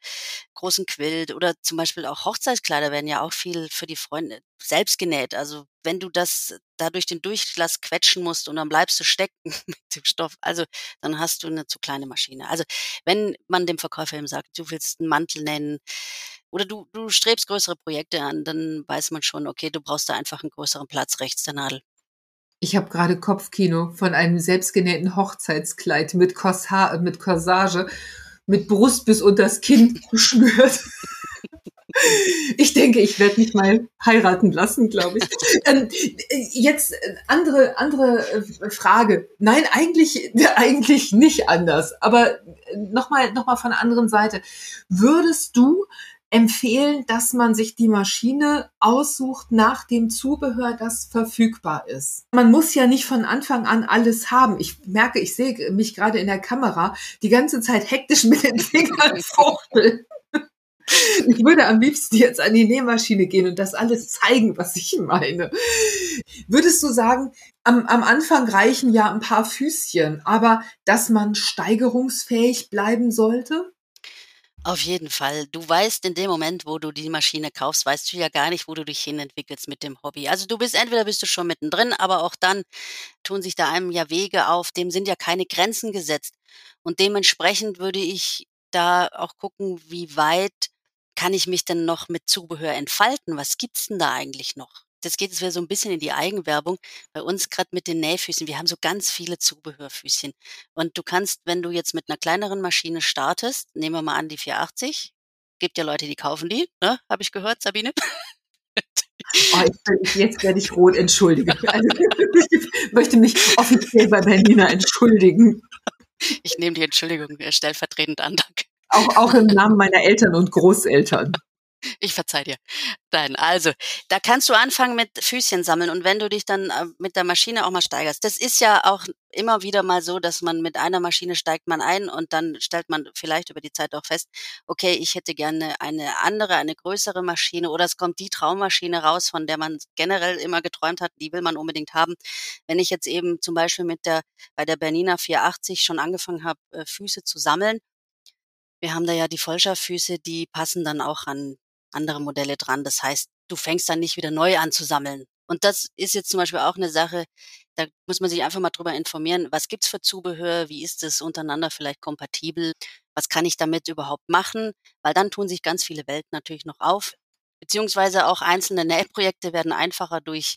großen Quilt oder zum Beispiel auch Hochzeitskleider werden ja auch viel für die Freunde selbst genäht. Also wenn du das da durch den Durchlass quetschen musst und dann bleibst du stecken [laughs] mit dem Stoff, also dann hast du eine zu kleine Maschine. Also wenn man dem Verkäufer eben sagt, du willst einen Mantel nennen, oder du, du strebst größere Projekte an, dann weiß man schon, okay, du brauchst da einfach einen größeren Platz rechts der Nadel. Ich habe gerade Kopfkino von einem selbstgenähten Hochzeitskleid mit, Corsa mit Corsage, mit Brust bis unters Kinn [laughs] geschnürt. [laughs] Ich denke, ich werde mich mal heiraten lassen, glaube ich. Ähm, jetzt äh, andere andere äh, Frage. Nein, eigentlich [laughs] eigentlich nicht anders. Aber nochmal noch mal von der anderen Seite. Würdest du empfehlen, dass man sich die Maschine aussucht nach dem Zubehör, das verfügbar ist. Man muss ja nicht von Anfang an alles haben. Ich merke, ich sehe mich gerade in der Kamera die ganze Zeit hektisch mit den Fingern [laughs] fuchteln. Ich würde am liebsten jetzt an die Nähmaschine gehen und das alles zeigen, was ich meine. Würdest du sagen, am, am Anfang reichen ja ein paar Füßchen, aber dass man steigerungsfähig bleiben sollte? Auf jeden Fall. Du weißt in dem Moment, wo du die Maschine kaufst, weißt du ja gar nicht, wo du dich hinentwickelst mit dem Hobby. Also du bist entweder bist du schon mittendrin, aber auch dann tun sich da einem ja Wege auf, dem sind ja keine Grenzen gesetzt. Und dementsprechend würde ich da auch gucken, wie weit kann ich mich denn noch mit Zubehör entfalten? Was gibt's denn da eigentlich noch? das geht jetzt wieder so ein bisschen in die Eigenwerbung. Bei uns gerade mit den Nähfüßen, wir haben so ganz viele Zubehörfüßchen. Und du kannst, wenn du jetzt mit einer kleineren Maschine startest, nehmen wir mal an die 480, gibt ja Leute, die kaufen die, ne? Habe ich gehört, Sabine? Oh, ich, jetzt werde ich rot, entschuldige. Also, ich möchte mich offiziell bei Bernina entschuldigen. Ich nehme die Entschuldigung stellvertretend an, danke. Auch, auch im Namen meiner Eltern und Großeltern. Ich verzeih dir. Nein, also, da kannst du anfangen mit Füßchen sammeln und wenn du dich dann äh, mit der Maschine auch mal steigerst. Das ist ja auch immer wieder mal so, dass man mit einer Maschine steigt man ein und dann stellt man vielleicht über die Zeit auch fest, okay, ich hätte gerne eine andere, eine größere Maschine oder es kommt die Traummaschine raus, von der man generell immer geträumt hat, die will man unbedingt haben. Wenn ich jetzt eben zum Beispiel mit der, bei der Bernina 480 schon angefangen habe, äh, Füße zu sammeln, wir haben da ja die Vollscharfüße, die passen dann auch an andere Modelle dran. Das heißt, du fängst dann nicht wieder neu an zu sammeln. Und das ist jetzt zum Beispiel auch eine Sache, da muss man sich einfach mal drüber informieren, was gibt's für Zubehör, wie ist es untereinander vielleicht kompatibel, was kann ich damit überhaupt machen, weil dann tun sich ganz viele Welten natürlich noch auf, beziehungsweise auch einzelne [laughs] Nähprojekte werden einfacher durch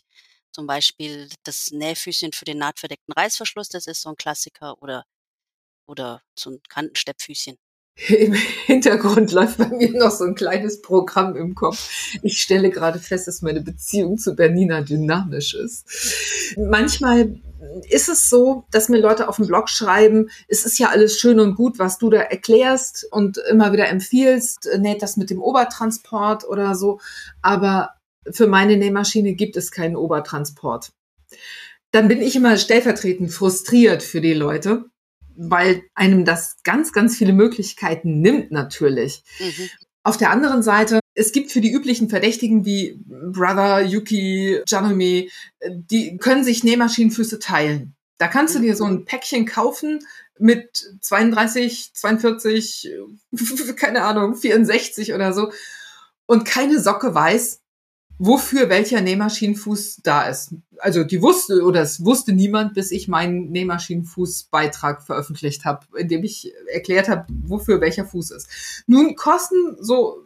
zum Beispiel das Nähfüßchen für den nahtverdeckten Reißverschluss, das ist so ein Klassiker, oder, oder so ein Kantensteppfüßchen. Im Hintergrund läuft bei mir noch so ein kleines Programm im Kopf. Ich stelle gerade fest, dass meine Beziehung zu Bernina dynamisch ist. Manchmal ist es so, dass mir Leute auf dem Blog schreiben, es ist ja alles schön und gut, was du da erklärst und immer wieder empfiehlst, näht das mit dem Obertransport oder so, aber für meine Nähmaschine gibt es keinen Obertransport. Dann bin ich immer stellvertretend frustriert für die Leute, weil einem das ganz, ganz viele Möglichkeiten nimmt natürlich. Mhm. Auf der anderen Seite, es gibt für die üblichen Verdächtigen wie Brother, Yuki, Janome, die können sich Nähmaschinenfüße teilen. Da kannst du dir so ein Päckchen kaufen mit 32, 42, [laughs] keine Ahnung, 64 oder so und keine Socke weiß, wofür welcher Nähmaschinenfuß da ist. Also die wusste oder es wusste niemand, bis ich meinen Nähmaschinenfußbeitrag veröffentlicht habe, in dem ich erklärt habe, wofür welcher Fuß ist. Nun kosten so,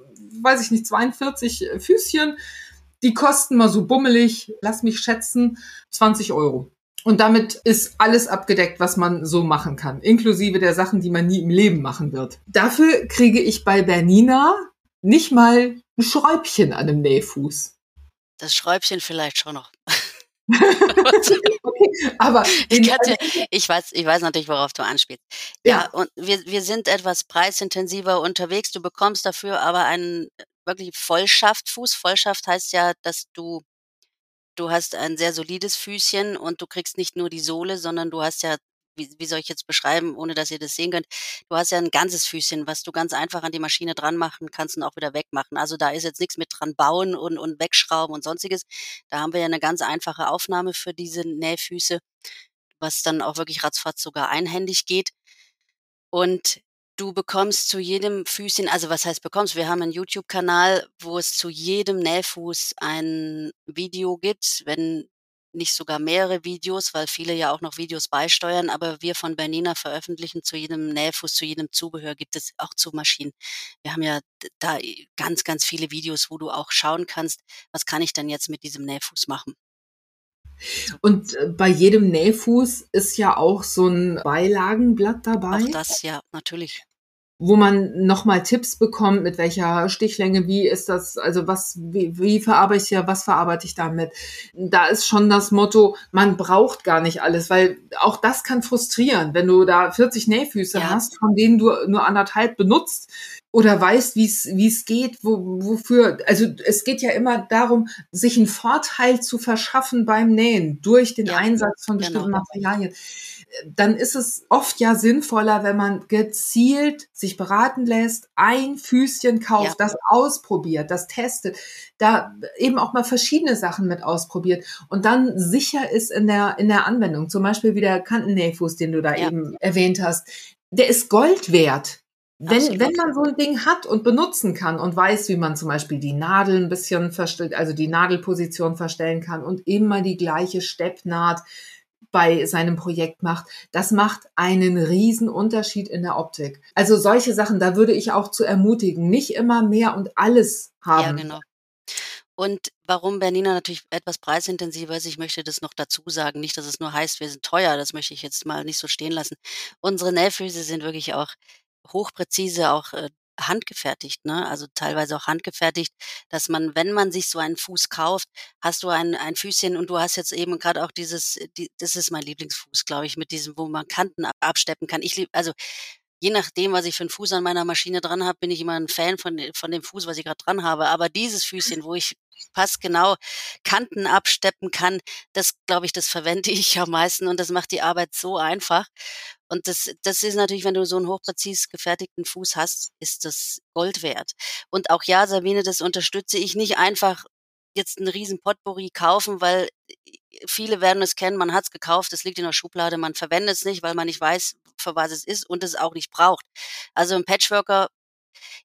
weiß ich nicht, 42 Füßchen. Die kosten mal so bummelig, lass mich schätzen, 20 Euro. Und damit ist alles abgedeckt, was man so machen kann, inklusive der Sachen, die man nie im Leben machen wird. Dafür kriege ich bei Bernina nicht mal ein Schräubchen an einem Nähfuß. Das Schräubchen vielleicht schon noch. [laughs] okay, aber [laughs] ich, kannte, ich, weiß, ich weiß natürlich, worauf du anspielst. Ja, ja, und wir, wir sind etwas preisintensiver unterwegs. Du bekommst dafür aber einen wirklich Vollschaftfuß. Vollschaft heißt ja, dass du du hast ein sehr solides Füßchen und du kriegst nicht nur die Sohle, sondern du hast ja wie, wie soll ich jetzt beschreiben, ohne dass ihr das sehen könnt? Du hast ja ein ganzes Füßchen, was du ganz einfach an die Maschine dran machen kannst und auch wieder wegmachen. Also da ist jetzt nichts mit dran bauen und, und wegschrauben und sonstiges. Da haben wir ja eine ganz einfache Aufnahme für diese Nähfüße, was dann auch wirklich ratzfatz sogar einhändig geht. Und Du bekommst zu jedem Füßchen also was heißt bekommst? Wir haben einen YouTube-Kanal, wo es zu jedem Nähfuß ein Video gibt, wenn nicht sogar mehrere Videos, weil viele ja auch noch Videos beisteuern, aber wir von Bernina veröffentlichen zu jedem Nähfuß, zu jedem Zubehör gibt es auch zu Maschinen. Wir haben ja da ganz, ganz viele Videos, wo du auch schauen kannst, was kann ich denn jetzt mit diesem Nähfuß machen? Und äh, bei jedem Nähfuß ist ja auch so ein Beilagenblatt dabei. Auch das, ja, natürlich wo man nochmal Tipps bekommt, mit welcher Stichlänge, wie ist das, also was, wie, wie verarbeite ich ja, was verarbeite ich damit? Da ist schon das Motto, man braucht gar nicht alles, weil auch das kann frustrieren, wenn du da 40 Nähfüße ja. hast, von denen du nur anderthalb benutzt oder weißt, wie es wie es geht, wo, wofür. Also es geht ja immer darum, sich einen Vorteil zu verschaffen beim Nähen durch den ja, Einsatz von bestimmten genau. Materialien. Dann ist es oft ja sinnvoller, wenn man gezielt sich beraten lässt, ein Füßchen kauft, ja. das ausprobiert, das testet, da eben auch mal verschiedene Sachen mit ausprobiert und dann sicher ist in der in der Anwendung. Zum Beispiel wie der Kantennähfuß, den du da ja. eben erwähnt hast. Der ist Gold wert wenn, wenn man so ein Ding hat und benutzen kann und weiß, wie man zum Beispiel die Nadel ein bisschen verstellt, also die Nadelposition verstellen kann und immer die gleiche Steppnaht bei seinem Projekt macht, das macht einen riesen Unterschied in der Optik. Also solche Sachen, da würde ich auch zu ermutigen, nicht immer mehr und alles haben. Ja, genau. Und warum Bernina natürlich etwas preisintensiver ist, ich möchte das noch dazu sagen, nicht, dass es nur heißt, wir sind teuer, das möchte ich jetzt mal nicht so stehen lassen. Unsere Nähfüße sind wirklich auch hochpräzise auch äh, handgefertigt, ne? Also teilweise auch handgefertigt, dass man, wenn man sich so einen Fuß kauft, hast du ein, ein Füßchen und du hast jetzt eben gerade auch dieses, die, das ist mein Lieblingsfuß, glaube ich, mit diesem, wo man Kanten absteppen kann. Ich lieb, also je nachdem, was ich für einen Fuß an meiner Maschine dran habe, bin ich immer ein Fan von, von dem Fuß, was ich gerade dran habe. Aber dieses Füßchen, wo ich passgenau Kanten absteppen kann, das glaube ich, das verwende [laughs] ich am meisten und das macht die Arbeit so einfach. Und das, das ist natürlich, wenn du so einen hochpräzis gefertigten Fuß hast, ist das Gold wert. Und auch ja, Sabine, das unterstütze ich nicht einfach jetzt einen riesen Potpourri kaufen, weil viele werden es kennen, man hat es gekauft, es liegt in der Schublade, man verwendet es nicht, weil man nicht weiß, für was es ist und es auch nicht braucht. Also ein Patchworker,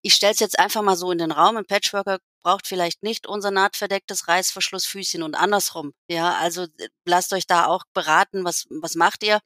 ich stelle es jetzt einfach mal so in den Raum, ein Patchworker braucht vielleicht nicht unser nahtverdecktes Reißverschlussfüßchen und andersrum. Ja, also lasst euch da auch beraten, was, was macht ihr?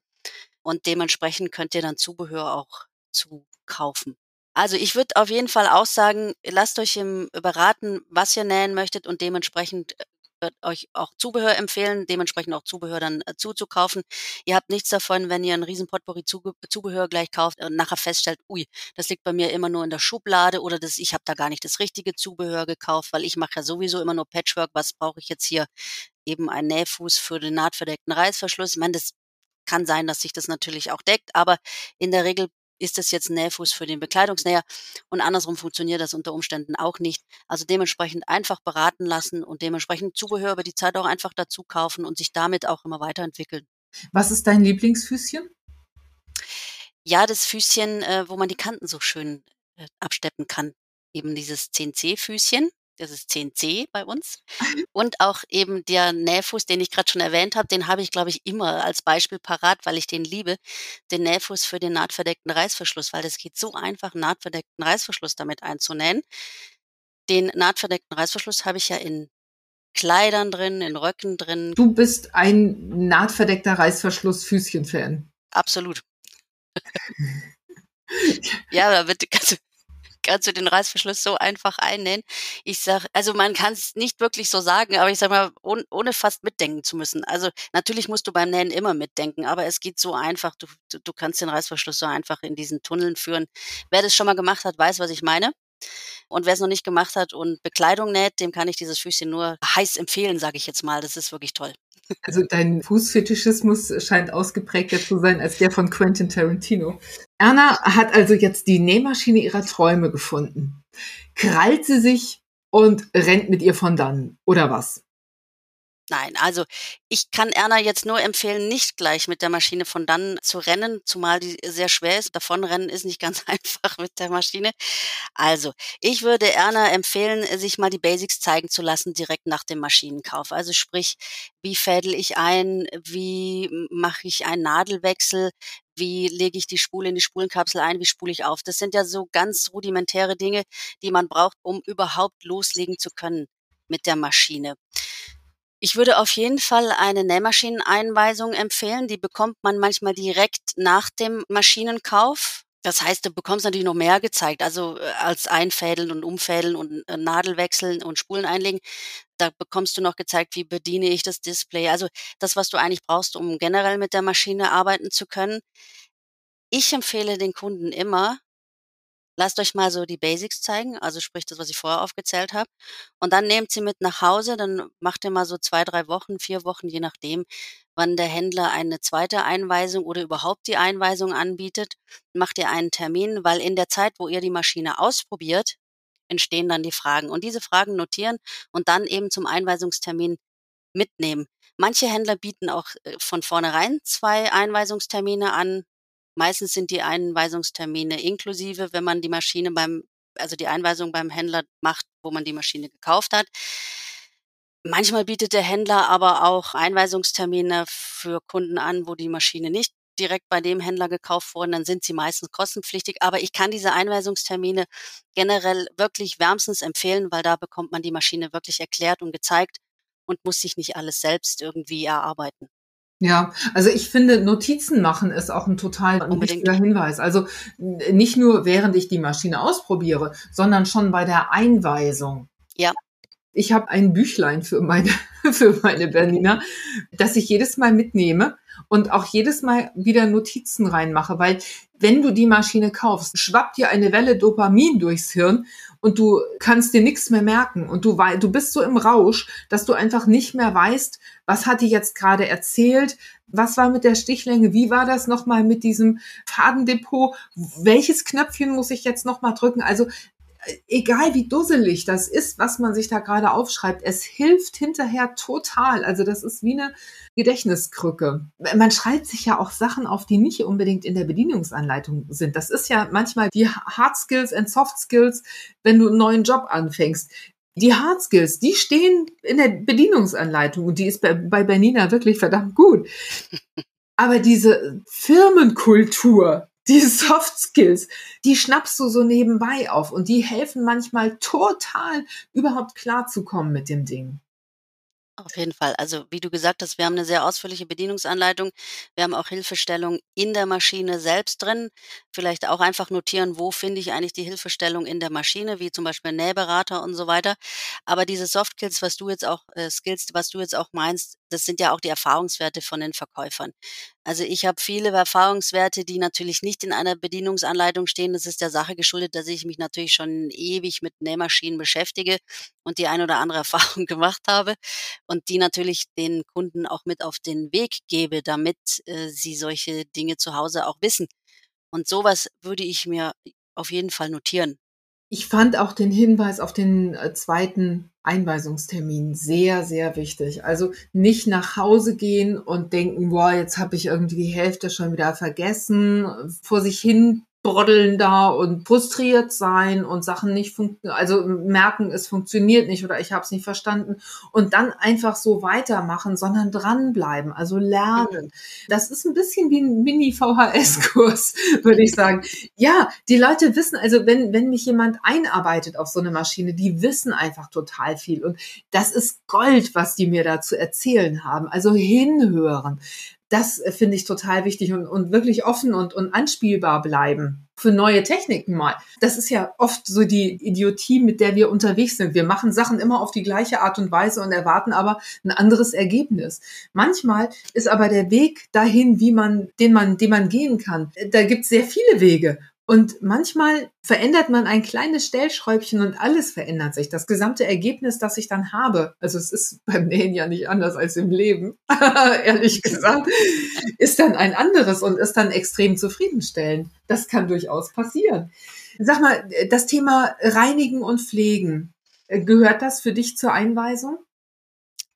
Und dementsprechend könnt ihr dann Zubehör auch zu kaufen. Also ich würde auf jeden Fall auch sagen, lasst euch im beraten, was ihr nähen möchtet und dementsprechend äh, wird euch auch Zubehör empfehlen, dementsprechend auch Zubehör dann äh, zuzukaufen. Ihr habt nichts davon, wenn ihr ein riesen Potpourri Zubehör gleich kauft und nachher feststellt, ui, das liegt bei mir immer nur in der Schublade oder das, ich habe da gar nicht das richtige Zubehör gekauft, weil ich mache ja sowieso immer nur Patchwork. Was brauche ich jetzt hier? Eben ein Nähfuß für den nahtverdeckten Reißverschluss. Ich meine, das kann sein, dass sich das natürlich auch deckt, aber in der Regel ist das jetzt ein Nähfuß für den Bekleidungsnäher und andersrum funktioniert das unter Umständen auch nicht. Also dementsprechend einfach beraten lassen und dementsprechend Zubehör über die Zeit auch einfach dazu kaufen und sich damit auch immer weiterentwickeln. Was ist dein Lieblingsfüßchen? Ja, das Füßchen, äh, wo man die Kanten so schön äh, absteppen kann. Eben dieses 10C-Füßchen das ist 10C bei uns. [laughs] Und auch eben der Nähfuß, den ich gerade schon erwähnt habe, den habe ich, glaube ich, immer als Beispiel parat, weil ich den liebe. Den Nähfuß für den nahtverdeckten Reißverschluss, weil das geht so einfach, einen nahtverdeckten Reißverschluss damit einzunähen. Den nahtverdeckten Reißverschluss habe ich ja in Kleidern drin, in Röcken drin. Du bist ein nahtverdeckter Reißverschluss-Füßchen-Fan. Absolut. [laughs] ja, da wird, [laughs] also, kannst du den Reißverschluss so einfach einnähen. Ich sag, also man kann es nicht wirklich so sagen, aber ich sag mal, ohne, ohne fast mitdenken zu müssen. Also natürlich musst du beim Nähen immer mitdenken, aber es geht so einfach. Du, du, du kannst den Reißverschluss so einfach in diesen Tunneln führen. Wer das schon mal gemacht hat, weiß, was ich meine. Und wer es noch nicht gemacht hat und Bekleidung näht, dem kann ich dieses Füßchen nur heiß empfehlen, sage ich jetzt mal. Das ist wirklich toll. Also dein Fußfetischismus scheint ausgeprägter zu sein als der von Quentin Tarantino. Erna hat also jetzt die Nähmaschine ihrer Träume gefunden. Krallt sie sich und rennt mit ihr von dann, oder was? Nein, also ich kann Erna jetzt nur empfehlen, nicht gleich mit der Maschine von dann zu rennen, zumal die sehr schwer ist. Davonrennen ist nicht [laughs] ganz einfach mit der Maschine. Also, ich würde Erna empfehlen, sich mal die Basics zeigen zu lassen direkt nach dem Maschinenkauf. Also sprich, wie fädel ich ein, wie mache ich einen Nadelwechsel, wie lege ich die Spule in die Spulenkapsel ein, wie spule ich auf. Das sind ja so ganz rudimentäre Dinge, die man braucht, um überhaupt loslegen zu können mit der Maschine. Ich würde auf jeden Fall eine Nähmaschineneinweisung empfehlen. Die bekommt man manchmal direkt nach dem Maschinenkauf. Das heißt, du bekommst natürlich noch mehr gezeigt, also äh, als Einfädeln und Umfädeln und äh, Nadelwechseln und Spulen einlegen. Da bekommst du noch gezeigt, wie bediene ich das Display. Also das, was du eigentlich brauchst, um generell mit der Maschine arbeiten zu können. Ich empfehle den Kunden immer, lasst euch mal so die Basics zeigen, also sprich das, was ich vorher aufgezählt habe. Und dann nehmt sie mit nach Hause, dann macht ihr mal so zwei, drei Wochen, vier Wochen, je nachdem, wann der Händler eine zweite Einweisung oder überhaupt die Einweisung anbietet, macht ihr einen Termin, weil in der Zeit, wo ihr die Maschine ausprobiert, entstehen dann die Fragen. Und diese Fragen notieren und dann eben zum Einweisungstermin mitnehmen. Manche Händler bieten auch äh, von vornherein zwei Einweisungstermine an, Meistens sind die Einweisungstermine inklusive, wenn man die Maschine beim, also die Einweisung beim Händler macht, wo man die Maschine gekauft hat. Manchmal bietet der Händler aber auch Einweisungstermine für Kunden an, wo die Maschine nicht direkt bei dem Händler gekauft wurde, dann sind sie meistens kostenpflichtig. Aber ich kann diese Einweisungstermine generell wirklich wärmstens empfehlen, weil da bekommt man die Maschine wirklich erklärt und gezeigt und muss sich nicht alles selbst irgendwie erarbeiten. Ja, also ich finde, Notizen machen ist auch ein total Unbedingt. wichtiger Hinweis. Also nicht nur während ich die Maschine ausprobiere, sondern schon bei der Einweisung. Ja. Ich habe ein Büchlein für meine, [laughs] für meine Berliner, das ich jedes Mal mitnehme und auch jedes Mal wieder Notizen reinmache, weil wenn du die Maschine kaufst, schwappt dir eine Welle Dopamin durchs Hirn und du kannst dir nichts mehr merken und du, du bist so im Rausch, dass du einfach nicht mehr weißt, was hat die jetzt gerade erzählt, was war mit der Stichlänge, wie war das nochmal mit diesem Fadendepot, welches Knöpfchen muss ich jetzt nochmal drücken. Also egal wie dusselig das ist, was man sich da gerade aufschreibt, es hilft hinterher total. Also das ist wie eine Gedächtniskrücke. Man schreibt sich ja auch Sachen auf, die nicht unbedingt in der Bedienungsanleitung sind. Das ist ja manchmal die Hard Skills and Soft Skills, wenn du einen neuen Job anfängst. Die Hard Skills, die stehen in der Bedienungsanleitung und die ist bei, bei Bernina wirklich verdammt gut. [laughs] Aber diese Firmenkultur, die Soft Skills, die schnappst du so nebenbei auf und die helfen manchmal total überhaupt klarzukommen mit dem Ding. Auf jeden Fall. Also, wie du gesagt hast, wir haben eine sehr ausführliche Bedienungsanleitung. Wir haben auch Hilfestellung in der Maschine selbst drin. Vielleicht auch einfach notieren, wo finde ich eigentlich die Hilfestellung in der Maschine, wie zum Beispiel Nähberater und so weiter. Aber diese Soft Skills, was du jetzt auch äh, Skills, was du jetzt auch meinst, das sind ja auch die Erfahrungswerte von den Verkäufern. Also ich habe viele Erfahrungswerte, die natürlich nicht in einer Bedienungsanleitung stehen. Das ist der Sache geschuldet, dass ich mich natürlich schon ewig mit Nähmaschinen beschäftige und die ein oder andere [laughs] Erfahrung gemacht habe und die natürlich den Kunden auch mit auf den Weg gebe, damit äh, sie solche Dinge zu Hause auch wissen. Und sowas würde ich mir auf jeden Fall notieren. Ich fand auch den Hinweis auf den äh, zweiten Einweisungstermin sehr, sehr wichtig. Also nicht nach Hause gehen und denken, boah, jetzt habe ich irgendwie die Hälfte schon wieder vergessen, vor sich hin broddeln da und frustriert sein und Sachen nicht funktionieren, also merken, es funktioniert nicht oder ich habe es nicht verstanden und dann einfach so weitermachen, sondern dranbleiben, also lernen. Das ist ein bisschen wie ein Mini-VHS-Kurs, [laughs] würde ich sagen. Ja, die Leute wissen, also wenn, wenn mich jemand einarbeitet auf so eine Maschine, die wissen einfach total viel und das ist Gold, was die mir da zu erzählen haben. Also hinhören das äh, finde ich total wichtig und, und wirklich offen und, und anspielbar bleiben für neue Techniken mal. Das ist ja oft so die Idiotie, mit der wir unterwegs sind. Wir machen Sachen immer auf die gleiche Art und Weise und erwarten aber ein anderes Ergebnis. Manchmal ist aber der Weg dahin, wie man, den man, den man gehen kann. Da gibt es sehr viele Wege. Und manchmal verändert man ein kleines Stellschräubchen und alles verändert sich. Das gesamte Ergebnis, das ich dann habe, also es ist [laughs] beim Nähen ja nicht anders als im Leben, [laughs] ehrlich gesagt, ist dann ein anderes und ist dann extrem zufriedenstellend. Das kann durchaus passieren. Sag mal, das Thema Reinigen und Pflegen, gehört das für dich zur Einweisung?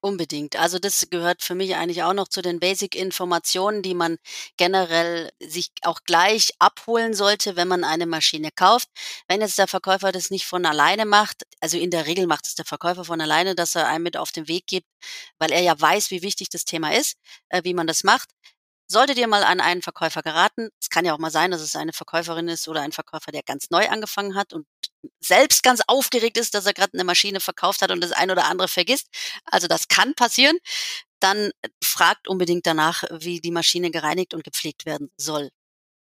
Unbedingt. Also das gehört für mich eigentlich auch noch zu den Basic-Informationen, die man generell sich auch gleich abholen sollte, wenn man eine Maschine kauft. Wenn jetzt der Verkäufer das nicht von alleine macht, also in der Regel macht es der Verkäufer von alleine, dass er einem mit auf den Weg gibt, weil er ja weiß, wie wichtig das Thema ist, äh, wie man das macht. Solltet ihr mal an einen Verkäufer geraten, es kann ja auch mal sein, dass es eine Verkäuferin ist oder ein Verkäufer, der ganz neu angefangen hat und selbst ganz aufgeregt ist, dass er gerade eine Maschine verkauft hat und das ein oder andere vergisst. Also das kann passieren. Dann fragt unbedingt danach, wie die Maschine gereinigt und gepflegt werden soll.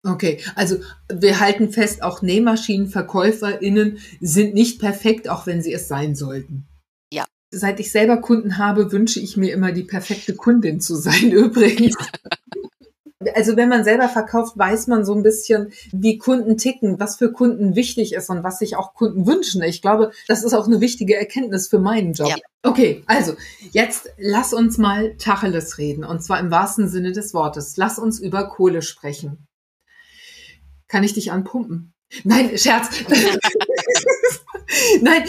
Okay, also wir halten fest, auch NähmaschinenverkäuferInnen sind nicht perfekt, auch wenn sie es sein sollten. Ja. Seit ich selber Kunden habe, wünsche ich mir immer die perfekte Kundin zu sein, [laughs] übrigens. [laughs] Also wenn man selber verkauft, weiß man so ein bisschen, wie Kunden ticken, was für Kunden wichtig ist und was sich auch Kunden wünschen. Ich glaube, das ist auch eine wichtige Erkenntnis für meinen Job. Ja. Okay, also jetzt lass uns mal Tacheles reden und zwar im wahrsten Sinne des Wortes. Lass uns über Kohle sprechen. Kann ich dich anpumpen? Nein, Scherz. [laughs] Nein.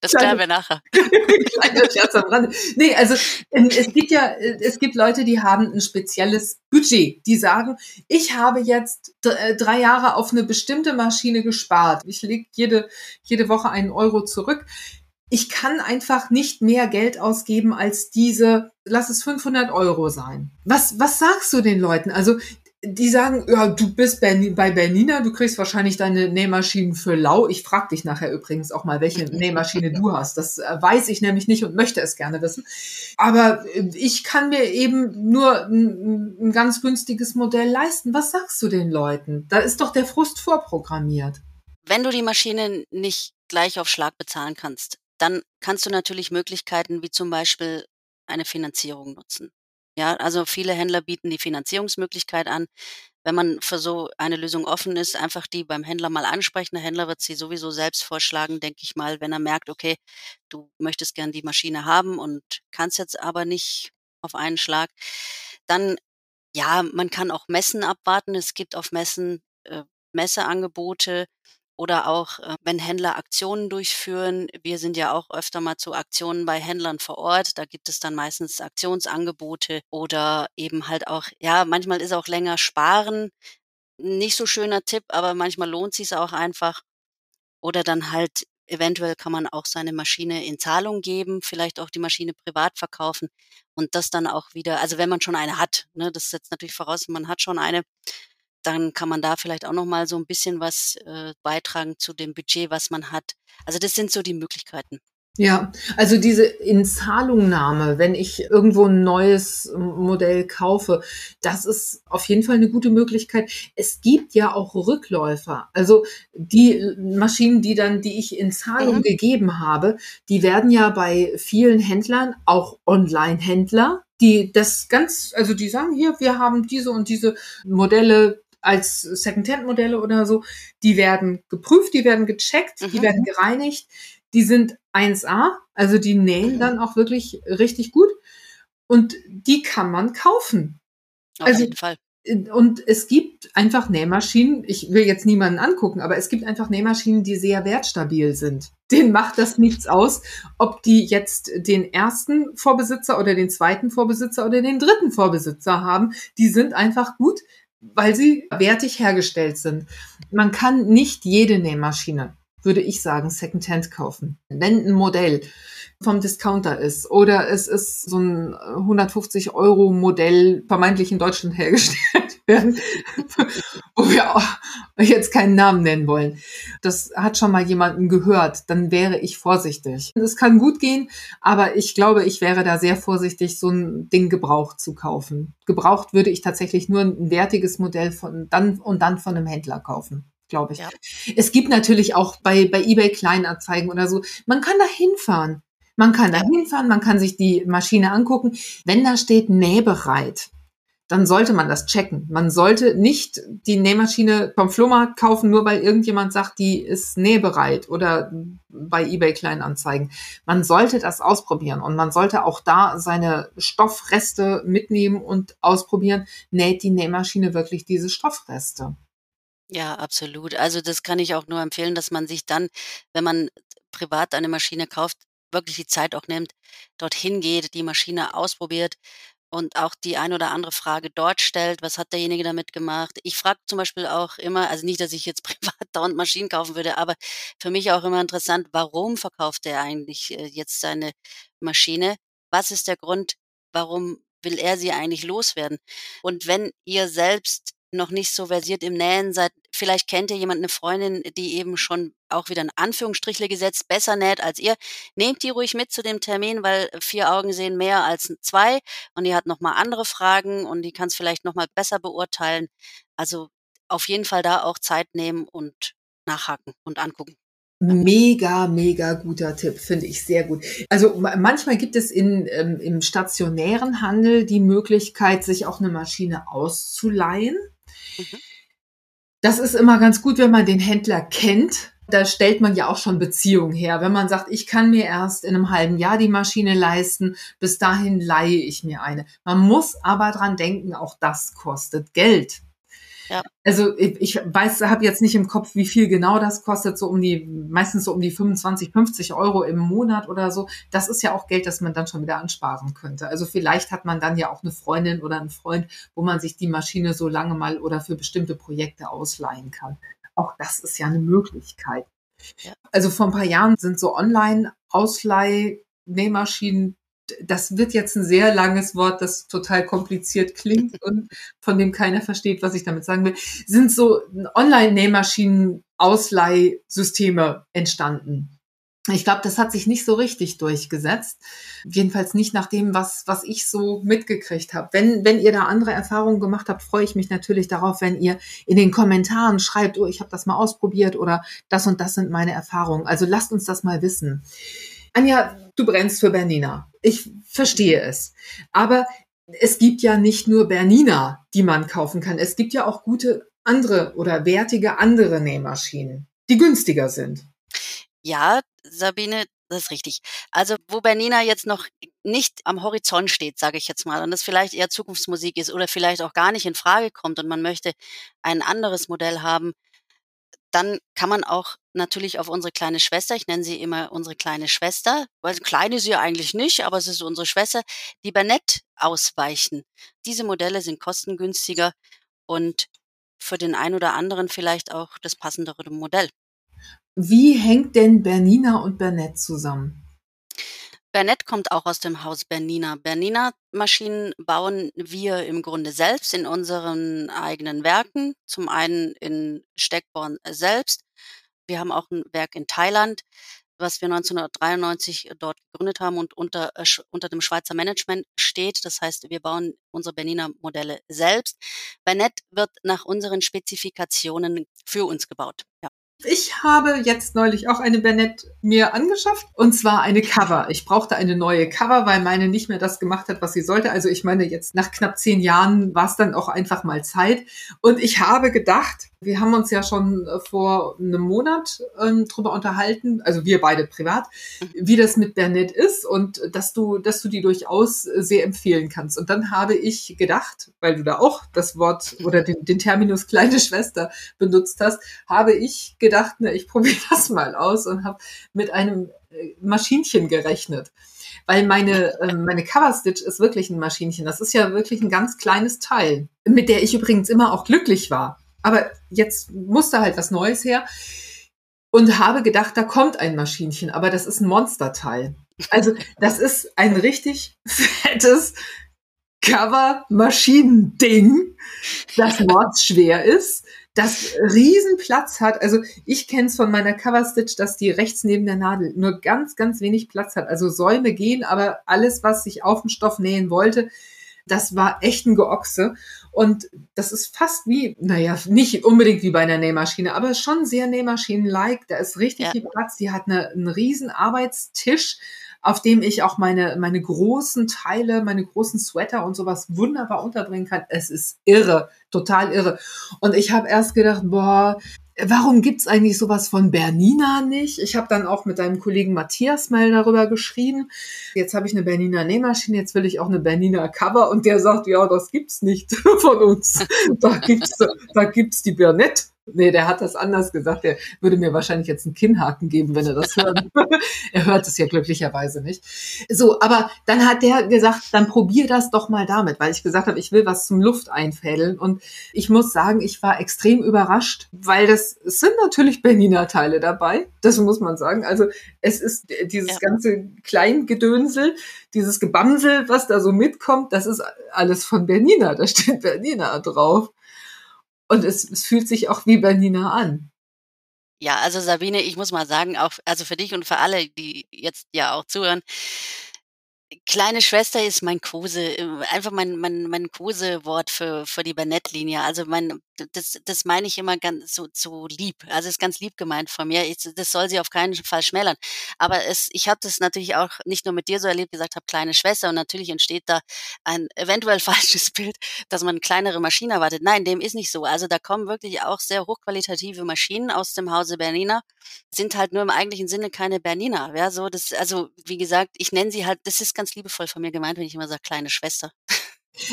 Das klären wir nachher. [laughs] Kleiner Scherz am Rande. Nee, also ähm, es gibt ja, es gibt Leute, die haben ein spezielles Budget. Die sagen, ich habe jetzt äh, drei Jahre auf eine bestimmte Maschine gespart. Ich lege jede, jede Woche einen Euro zurück. Ich kann einfach nicht mehr Geld ausgeben als diese, lass es 500 Euro sein. Was, was sagst du den Leuten? Also die sagen, ja, du bist bei Bernina, du kriegst wahrscheinlich deine Nähmaschinen für lau. Ich frage dich nachher übrigens auch mal, welche [laughs] Nähmaschine du hast. Das äh, weiß ich nämlich nicht und möchte es gerne wissen. Aber äh, ich kann mir eben nur ein, ein ganz günstiges Modell leisten. Was sagst du den Leuten? Da ist doch der Frust vorprogrammiert. Wenn du die Maschine nicht gleich auf Schlag bezahlen kannst, dann kannst du natürlich Möglichkeiten wie zum Beispiel eine Finanzierung nutzen. Ja, also viele Händler bieten die Finanzierungsmöglichkeit an. Wenn man für so eine Lösung offen ist, einfach die beim Händler mal ansprechen. Der Händler wird sie sowieso selbst vorschlagen, denke ich mal, wenn er merkt, okay, du möchtest gern die Maschine haben und kannst jetzt aber nicht auf einen Schlag. Dann, ja, man kann auch Messen abwarten. Es gibt auf Messen äh, Messeangebote, oder auch, äh, wenn Händler Aktionen durchführen. Wir sind ja auch öfter mal zu Aktionen bei Händlern vor Ort. Da gibt es dann meistens Aktionsangebote oder eben halt auch, ja, manchmal ist auch länger sparen. Nicht so schöner Tipp, aber manchmal lohnt sich auch einfach. Oder dann halt eventuell kann man auch seine Maschine in Zahlung geben, vielleicht auch die Maschine privat verkaufen und das dann auch wieder, also wenn man schon eine hat, ne, das setzt natürlich voraus, man hat schon eine, dann kann man da vielleicht auch noch mal so ein bisschen was äh, beitragen zu dem Budget, was man hat. Also das sind so die Möglichkeiten. Ja, also diese Inzahlungnahme, wenn ich irgendwo ein neues Modell kaufe, das ist auf jeden Fall eine gute Möglichkeit. Es gibt ja auch Rückläufer. Also die Maschinen, die dann, die ich in Zahlung mhm. gegeben habe, die werden ja bei vielen Händlern, auch Online-Händler, die das ganz, also die sagen hier, wir haben diese und diese Modelle als Second-Hand-Modelle oder so, die werden geprüft, die werden gecheckt, mhm. die werden gereinigt, die sind 1A, also die nähen dann auch wirklich richtig gut und die kann man kaufen. Auf also, jeden Fall. Und es gibt einfach Nähmaschinen, ich will jetzt niemanden angucken, aber es gibt einfach Nähmaschinen, die sehr wertstabil sind. [laughs] Den macht das nichts aus, ob die jetzt den ersten Vorbesitzer oder den zweiten Vorbesitzer oder den dritten Vorbesitzer haben. Die sind einfach gut, weil sie wertig hergestellt sind. Man kann nicht jede Nähmaschine, würde ich sagen, Secondhand kaufen. Wenn ein Modell vom Discounter ist oder es ist so ein 150 Euro Modell vermeintlich in Deutschland hergestellt [laughs] wo wir auch jetzt keinen Namen nennen wollen. Das hat schon mal jemanden gehört, dann wäre ich vorsichtig. Es kann gut gehen, aber ich glaube, ich wäre da sehr vorsichtig, so ein Ding gebraucht zu kaufen. Gebraucht würde ich tatsächlich nur ein wertiges Modell von dann und dann von einem Händler kaufen glaube ich. Ja. Es gibt natürlich auch bei, bei eBay Kleinanzeigen oder so, man kann da hinfahren. Man kann da hinfahren, man kann sich die Maschine angucken. Wenn da steht nähbereit, dann sollte man das checken. Man sollte nicht die Nähmaschine vom Flohmarkt kaufen, nur weil irgendjemand sagt, die ist nähbereit oder bei eBay Kleinanzeigen. Man sollte das ausprobieren und man sollte auch da seine Stoffreste mitnehmen und ausprobieren, näht die Nähmaschine wirklich diese Stoffreste. Ja, absolut. Also das kann ich auch nur empfehlen, dass man sich dann, wenn man privat eine Maschine kauft, wirklich die Zeit auch nimmt, dorthin geht, die Maschine ausprobiert und auch die ein oder andere Frage dort stellt. Was hat derjenige damit gemacht? Ich frage zum Beispiel auch immer, also nicht, dass ich jetzt [laughs] privat dauernd Maschinen kaufen würde, aber für mich auch immer interessant, warum verkauft er eigentlich äh, jetzt seine Maschine? Was ist der Grund, warum will er sie eigentlich loswerden? Und wenn ihr selbst noch nicht so versiert im Nähen seid, vielleicht kennt ihr jemand, eine Freundin, die eben schon auch wieder in Anführungsstrichle gesetzt besser näht als ihr. Nehmt die ruhig mit zu dem Termin, weil vier Augen sehen mehr als zwei und die hat nochmal andere Fragen und die kann es vielleicht nochmal besser beurteilen. Also auf jeden Fall da auch Zeit nehmen und nachhaken und angucken. Mega, mega guter Tipp, finde ich sehr gut. Also manchmal gibt es in, ähm, im stationären Handel die Möglichkeit, sich auch eine Maschine auszuleihen. Mhm. Das ist immer ganz gut, wenn man den Händler kennt. Da stellt man ja auch schon Beziehungen her. Wenn man sagt, ich kann mir erst in einem halben Jahr die Maschine leisten, bis dahin leihe ich mir eine. Man muss aber dran denken, auch das kostet Geld. Ja. Also ich weiß, habe jetzt nicht im Kopf, wie viel genau das kostet, so um die, meistens so um die 25, 50 Euro im Monat oder so. Das ist ja auch Geld, das man dann schon wieder ansparen könnte. Also vielleicht hat man dann ja auch eine Freundin oder einen Freund, wo man sich die Maschine so lange mal oder für bestimmte Projekte ausleihen kann. Auch das ist ja eine Möglichkeit. Ja. Also vor ein paar Jahren sind so Online-Ausleih-Nähmaschinen das wird jetzt ein sehr langes Wort, das total kompliziert klingt [laughs] und von dem keiner versteht, was ich damit sagen will, sind so Online-Nähmaschinen-Ausleihsysteme entstanden. Ich glaube, das hat sich nicht so richtig durchgesetzt. Jedenfalls nicht nach dem, was, was ich so mitgekriegt habe. Wenn, wenn ihr da andere Erfahrungen gemacht habt, freue ich mich natürlich darauf, wenn ihr in den Kommentaren schreibt, oh, ich habe das mal ausprobiert oder das und das sind meine Erfahrungen. Also lasst uns das mal wissen. Anja, du brennst für Bernina. Ich verstehe es. Aber es gibt ja nicht nur Bernina, die man kaufen kann. Es gibt ja auch gute andere oder wertige andere Nähmaschinen, die günstiger sind. Ja, Sabine, das ist richtig. Also, wo Bernina jetzt noch nicht am Horizont steht, sage ich jetzt mal, und das vielleicht eher Zukunftsmusik ist oder vielleicht auch gar nicht in Frage kommt und man möchte ein anderes Modell haben, dann kann man auch natürlich auf unsere kleine Schwester, ich nenne sie immer unsere kleine Schwester, weil klein ist sie eigentlich nicht, aber es ist unsere Schwester, die Bernett ausweichen. Diese Modelle sind kostengünstiger und für den einen oder anderen vielleicht auch das passendere Modell. Wie hängt denn Bernina und Bernett zusammen? Bernett kommt auch aus dem Haus Bernina. Bernina-Maschinen bauen wir im Grunde selbst in unseren eigenen Werken. Zum einen in Steckborn selbst. Wir haben auch ein Werk in Thailand, was wir 1993 dort gegründet haben und unter, äh, unter dem Schweizer Management steht. Das heißt, wir bauen unsere Bernina-Modelle selbst. Bernett wird nach unseren Spezifikationen für uns gebaut. Ja. Ich habe jetzt neulich auch eine Bernett mir angeschafft und zwar eine Cover. Ich brauchte eine neue Cover, weil meine nicht mehr das gemacht hat, was sie sollte. Also ich meine, jetzt nach knapp zehn Jahren war es dann auch einfach mal Zeit. Und ich habe gedacht, wir haben uns ja schon äh, vor einem Monat ähm, drüber unterhalten, also wir beide privat, wie das mit Bernett ist und dass du, dass du die durchaus sehr empfehlen kannst. Und dann habe ich gedacht, weil du da auch das Wort oder den, den Terminus [laughs] kleine Schwester benutzt hast, habe ich gedacht, ne, ich probiere das mal aus und habe mit einem äh, Maschinchen gerechnet weil meine, äh, meine Coverstitch ist wirklich ein Maschinchen. Das ist ja wirklich ein ganz kleines Teil, mit der ich übrigens immer auch glücklich war. Aber jetzt musste halt was Neues her und habe gedacht, da kommt ein Maschinchen, aber das ist ein Monsterteil. Also das ist ein richtig fettes Cover-Maschinending, das mordsschwer ist, das riesen Platz hat. Also ich kenne es von meiner Cover-Stitch, dass die rechts neben der Nadel nur ganz, ganz wenig Platz hat. Also Säume gehen, aber alles, was sich auf den Stoff nähen wollte, das war echt ein Geochse. Und das ist fast wie, naja, nicht unbedingt wie bei einer Nähmaschine, aber schon sehr Nähmaschinen-like. Da ist richtig ja. viel Platz. Die hat eine, einen riesen Arbeitstisch, auf dem ich auch meine, meine großen Teile, meine großen Sweater und sowas wunderbar unterbringen kann. Es ist irre, total irre. Und ich habe erst gedacht, boah, warum gibt's eigentlich sowas von Bernina nicht? Ich habe dann auch mit deinem Kollegen Matthias mal darüber geschrieben. Jetzt habe ich eine Bernina Nähmaschine, jetzt will ich auch eine Bernina Cover und der sagt, ja, das gibt's nicht [laughs] von uns. Da gibt's, da gibt's die Bernette. Nee, der hat das anders gesagt. Der würde mir wahrscheinlich jetzt einen Kinnhaken geben, wenn er das hört. [laughs] er hört es ja glücklicherweise nicht. So, aber dann hat der gesagt, dann probier das doch mal damit, weil ich gesagt habe, ich will was zum Luft einfädeln. Und ich muss sagen, ich war extrem überrascht, weil das es sind natürlich Bernina-Teile dabei. Das muss man sagen. Also es ist dieses ja. ganze Kleingedönsel, dieses Gebamsel, was da so mitkommt, das ist alles von Bernina. Da steht Bernina drauf. Und es, es fühlt sich auch wie Bernina an. Ja, also Sabine, ich muss mal sagen, auch also für dich und für alle, die jetzt ja auch zuhören, Kleine Schwester ist mein Kose, äh, einfach mein mein mein Kosewort für für die Bernett-Linie. Also mein das das meine ich immer ganz so so lieb. Also ist ganz lieb gemeint von mir. Ich, das soll sie auf keinen Fall schmälern. Aber es ich habe das natürlich auch nicht nur mit dir so erlebt, gesagt habe kleine Schwester und natürlich entsteht da ein eventuell [laughs] falsches Bild, dass man kleinere Maschinen erwartet. Nein, dem ist nicht so. Also da kommen wirklich auch sehr hochqualitative Maschinen aus dem Hause Bernina, sind halt nur im eigentlichen Sinne keine Bernina. Ja, so das also wie gesagt, ich nenne sie halt, das ist ganz liebevoll von mir gemeint, wenn ich immer sage, kleine Schwester.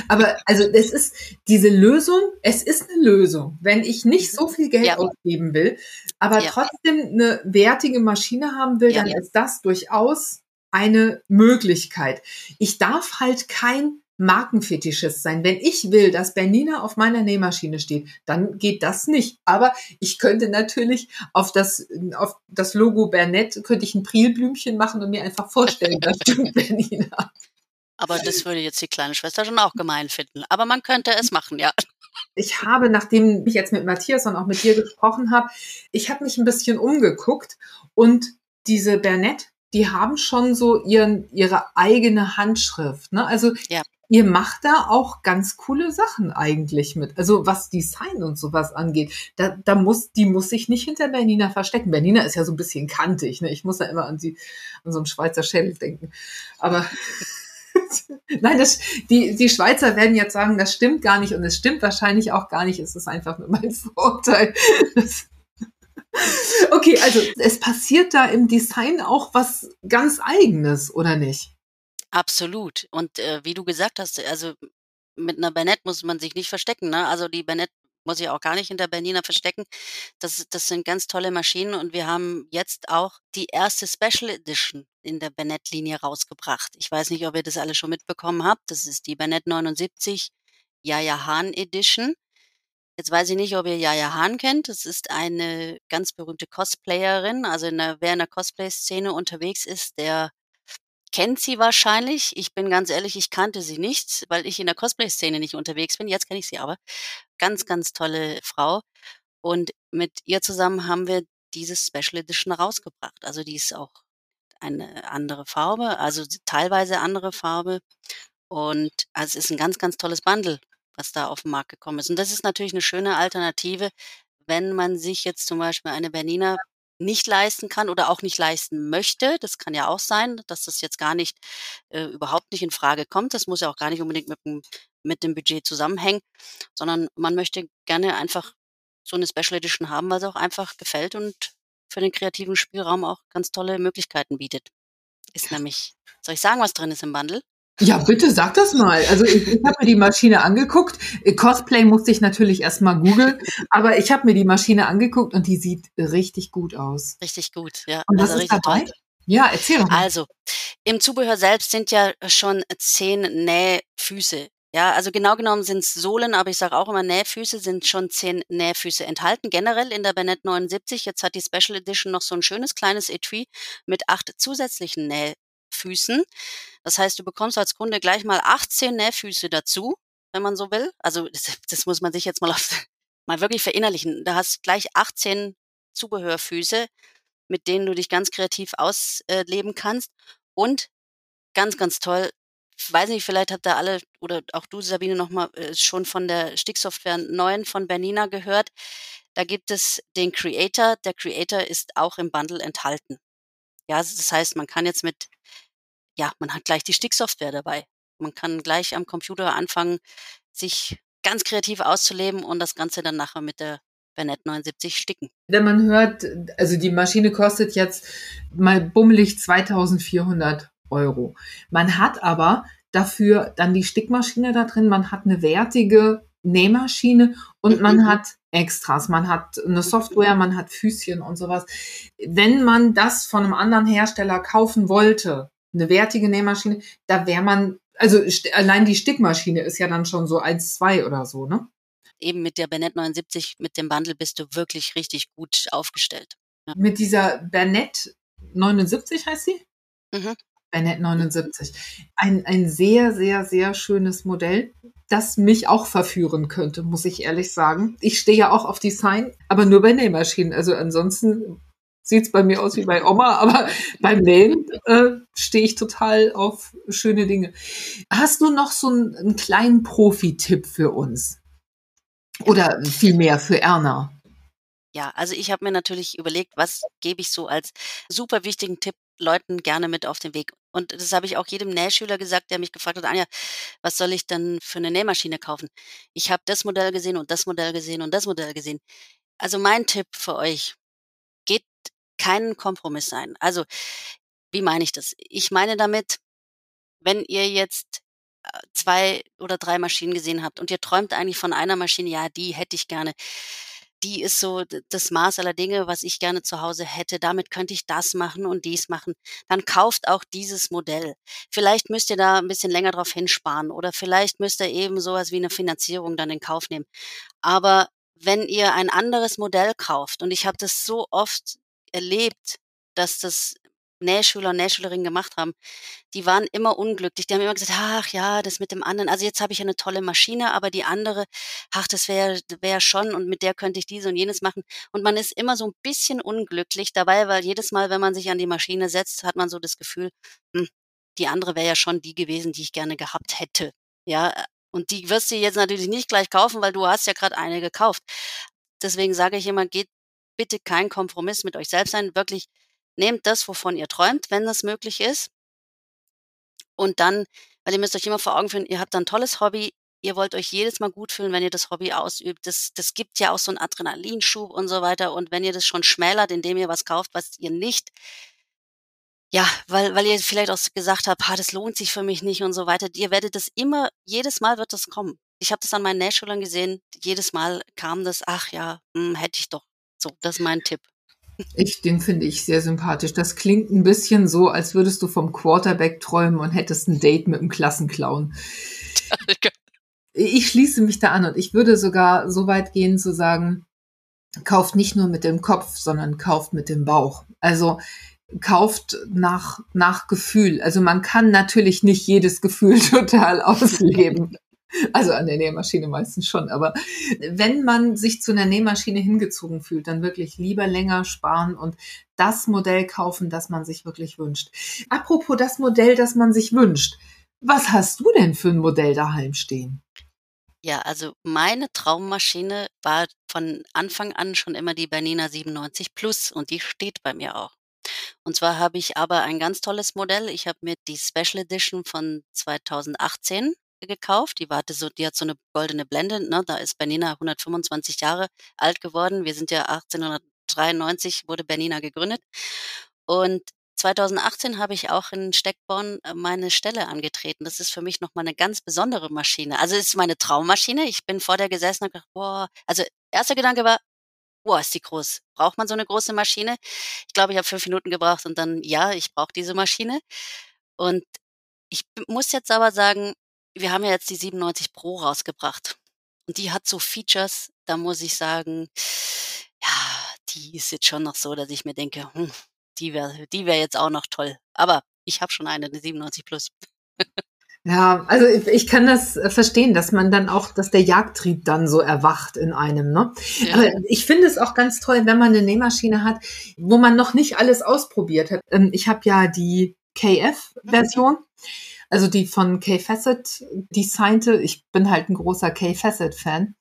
Aber also es ist diese Lösung, es ist eine Lösung, wenn ich nicht so viel Geld ja. ausgeben will, aber ja. trotzdem eine wertige Maschine haben will, ja. dann ist das durchaus eine Möglichkeit. Ich darf halt kein Markenfetischist sein. Wenn ich will, dass Bernina auf meiner Nähmaschine steht, dann geht das nicht. Aber ich könnte natürlich auf das, auf das Logo Bernett, könnte ich ein Prilblümchen machen und mir einfach vorstellen, das stimmt [laughs] Bernina. Aber das würde jetzt die kleine Schwester schon auch gemein finden. Aber man könnte es machen, ja. Ich habe, nachdem ich jetzt mit Matthias und auch mit dir gesprochen habe, ich habe mich ein bisschen umgeguckt und diese Bernett, die haben schon so ihren, ihre eigene Handschrift. Ne? Also ja ihr macht da auch ganz coole Sachen eigentlich mit. Also was Design und sowas angeht, da, da muss, die muss sich nicht hinter Bernina verstecken. Bernina ist ja so ein bisschen kantig, ne? Ich muss da immer an sie, an so einen Schweizer Schädel denken. Aber Nein, das, die, die Schweizer werden jetzt sagen, das stimmt gar nicht und es stimmt wahrscheinlich auch gar nicht. Es ist einfach nur mein [laughs] Vorurteil. okay, also es passiert da im Design auch was ganz Eigenes, oder nicht? Absolut. Und, äh, wie du gesagt hast, also mit einer Bernett muss man sich nicht verstecken, ne? Also die Bernett muss ich auch gar nicht hinter Bernina verstecken. Das das sind ganz tolle Maschinen und wir haben jetzt auch die erste Special Edition in der Bernett-Linie rausgebracht. Ich weiß nicht, ob ihr das alle schon mitbekommen habt. Das ist die Bernett 79 Yaya Hahn Edition. Jetzt weiß ich nicht, ob ihr Yaya Hahn kennt. Das ist eine ganz berühmte Cosplayerin. Also in der wer in der Cosplay-Szene unterwegs ist, der kennt sie wahrscheinlich. Ich bin ganz ehrlich, ich kannte sie nicht, weil ich in der Cosplay-Szene nicht unterwegs bin. Jetzt kenne ich sie aber. Ganz, ganz tolle Frau. Und mit ihr zusammen haben wir dieses Special Edition rausgebracht. Also die ist auch eine andere Farbe, also teilweise andere Farbe. Und also es ist ein ganz, ganz tolles Bundle, was da auf den Markt gekommen ist. Und das ist natürlich eine schöne Alternative, wenn man sich jetzt zum Beispiel eine Bernina nicht leisten kann oder auch nicht leisten möchte. Das kann ja auch sein, dass das jetzt gar nicht äh, überhaupt nicht in Frage kommt. Das muss ja auch gar nicht unbedingt mit dem, mit dem Budget zusammenhängen, sondern man möchte gerne einfach so eine Special Edition haben, weil sie auch einfach gefällt und für den kreativen Spielraum auch ganz tolle Möglichkeiten bietet. Ist nämlich, soll ich sagen, was drin ist im Bundle? Ja, bitte sag das mal. Also ich, ich habe mir die Maschine angeguckt. Cosplay musste ich natürlich erstmal googeln, aber ich habe mir die Maschine angeguckt und die sieht richtig gut aus. Richtig gut, ja. Und was also ist dabei? Toll. Ja, erzähl doch mal. Also, im Zubehör selbst sind ja schon zehn Nähfüße. Ja, also genau genommen sind es Sohlen, aber ich sage auch immer Nähfüße, sind schon zehn Nähfüße enthalten. Generell in der Bennett 79. Jetzt hat die Special Edition noch so ein schönes kleines Etui mit acht zusätzlichen Nähfüßen. Das heißt, du bekommst als Kunde gleich mal 18 Nähfüße dazu, wenn man so will. Also [laughs] das, das muss man sich jetzt mal, auf, mal wirklich verinnerlichen. Da hast gleich 18 Zubehörfüße, mit denen du dich ganz kreativ ausleben kannst. Und ganz, ganz toll, weiß nicht, vielleicht habt ihr alle oder auch du, Sabine, nochmal äh, schon von der Sticksoftware 9 von Bernina gehört. Da gibt es den Creator. Der Creator ist auch im Bundle enthalten. Ja, das heißt, man kann jetzt mit ja, man hat gleich die Sticksoftware dabei. Man kann gleich am Computer anfangen, sich ganz kreativ auszuleben und das Ganze dann nachher mit der Bernett 79 sticken. Wenn man hört, also die Maschine kostet jetzt mal bummelig 2400 Euro. Man hat aber dafür dann die Stickmaschine da drin, man hat eine wertige Nähmaschine und man mhm. [laughs] hat Extras, man hat eine Software, man hat Füßchen und sowas. Wenn man das von einem anderen Hersteller kaufen wollte, eine wertige Nähmaschine, da wäre man, also allein die Stickmaschine ist ja dann schon so 1, 2 oder so, ne? Eben mit der Bernett 79, mit dem Bundle bist du wirklich richtig gut aufgestellt. Ja. Mit dieser Bernett 79 heißt sie? Mhm. Bernett 79. Ein, ein sehr, sehr, sehr schönes Modell, das mich auch verführen könnte, muss ich ehrlich sagen. Ich stehe ja auch auf Design, aber nur bei Nähmaschinen. Also ansonsten sieht es bei mir aus wie bei Oma, [laughs] aber beim Nähen äh, stehe ich total auf schöne Dinge. Hast du noch so einen, einen kleinen Profi-Tipp für uns? Oder vielmehr für Erna? Ja, also ich habe mir natürlich überlegt, was gebe ich so als super wichtigen Tipp Leuten gerne mit auf den Weg. Und das habe ich auch jedem Nähschüler gesagt, der mich gefragt hat, Anja, was soll ich denn für eine Nähmaschine kaufen? Ich habe das Modell gesehen und das Modell gesehen und das Modell gesehen. Also mein Tipp für euch, geht keinen Kompromiss ein. Also, wie meine ich das? Ich meine damit, wenn ihr jetzt äh, zwei oder drei Maschinen gesehen habt und ihr träumt eigentlich von einer Maschine, ja, die hätte ich gerne die ist so das Maß aller Dinge, was ich gerne zu Hause hätte. Damit könnte ich das machen und dies machen. Dann kauft auch dieses Modell. Vielleicht müsst ihr da ein bisschen länger drauf hinsparen oder vielleicht müsst ihr eben sowas wie eine Finanzierung dann in Kauf nehmen. Aber wenn ihr ein anderes Modell kauft, und ich habe das so oft erlebt, dass das Nähschüler und Nähschülerinnen gemacht haben, die waren immer unglücklich. Die haben immer gesagt, ach ja, das mit dem anderen, also jetzt habe ich eine tolle Maschine, aber die andere, ach, das wäre wär schon und mit der könnte ich dies und jenes machen. Und man ist immer so ein bisschen unglücklich dabei, weil jedes Mal, wenn man sich an die Maschine setzt, hat man so das Gefühl, hm, die andere wäre ja schon die gewesen, die ich gerne gehabt hätte. Ja, und die wirst du jetzt natürlich nicht gleich kaufen, weil du hast ja gerade eine gekauft. Deswegen sage ich immer, geht bitte kein Kompromiss mit euch selbst ein, wirklich Nehmt das, wovon ihr träumt, wenn das möglich ist. Und dann, weil ihr müsst euch immer vor Augen führen, ihr habt ein tolles Hobby, ihr wollt euch jedes Mal gut fühlen, wenn ihr das Hobby ausübt. Das, das gibt ja auch so einen Adrenalinschub und so weiter. Und wenn ihr das schon schmälert, indem ihr was kauft, was ihr nicht, ja, weil, weil ihr vielleicht auch gesagt habt, ha, das lohnt sich für mich nicht und so weiter. Ihr werdet das immer, jedes Mal wird das kommen. Ich habe das an meinen Nähschülern gesehen. Jedes Mal kam das, ach ja, hm, hätte ich doch. So, das ist mein Tipp. Ich, den finde ich sehr sympathisch. Das klingt ein bisschen so, als würdest du vom Quarterback träumen und hättest ein Date mit einem Klassenclown. [laughs] Ich schließe mich da an und ich würde sogar so weit gehen zu sagen, kauft nicht nur mit dem Kopf, sondern kauft mit dem Bauch. Also kauft nach, nach Gefühl. Also man kann natürlich nicht jedes Gefühl [laughs] total ausleben. Also an der Nähmaschine meistens schon. Aber wenn man sich zu einer Nähmaschine hingezogen fühlt, dann wirklich lieber länger sparen und das Modell kaufen, das man sich wirklich wünscht. Apropos das Modell, das man sich wünscht. Was hast du denn für ein Modell daheim stehen? Ja, also meine Traummaschine war von Anfang an schon immer die Bernina 97 Plus und die steht bei mir auch. Und zwar habe ich aber ein ganz tolles Modell. Ich habe mir die Special Edition von 2018 gekauft. Die, war, so, die hat so eine goldene Blende. Ne? Da ist Bernina 125 Jahre alt geworden. Wir sind ja 1893 wurde Bernina gegründet. Und 2018 habe ich auch in Steckborn äh, meine Stelle angetreten. Das ist für mich nochmal eine ganz besondere Maschine. Also es ist meine Traummaschine. Ich bin vor der gesessen und gedacht, boah, also erster Gedanke war, boah, ist die groß. Braucht man so eine große Maschine? Ich glaube, ich habe fünf Minuten gebraucht und dann, ja, ich brauche diese Maschine. Und ich muss jetzt aber sagen, wir haben ja jetzt die 97 Pro rausgebracht. Und die hat so Features, da muss ich sagen, ja, die ist jetzt schon noch so, dass ich mir denke, hm, die wäre die wär jetzt auch noch toll. Aber ich habe schon eine, eine 97 Plus. Ja, also ich kann das äh, verstehen, dass man dann auch, dass der Jagdtrieb dann so erwacht in einem. Ne? Ja. Aber ich finde es auch ganz toll, wenn man eine Nähmaschine hat, wo man noch nicht alles ausprobiert hat. Ähm, ich habe ja die KF-Version. Mhm also die von Kay Fassett designte. Ich bin halt ein großer Kay Fassett-Fan.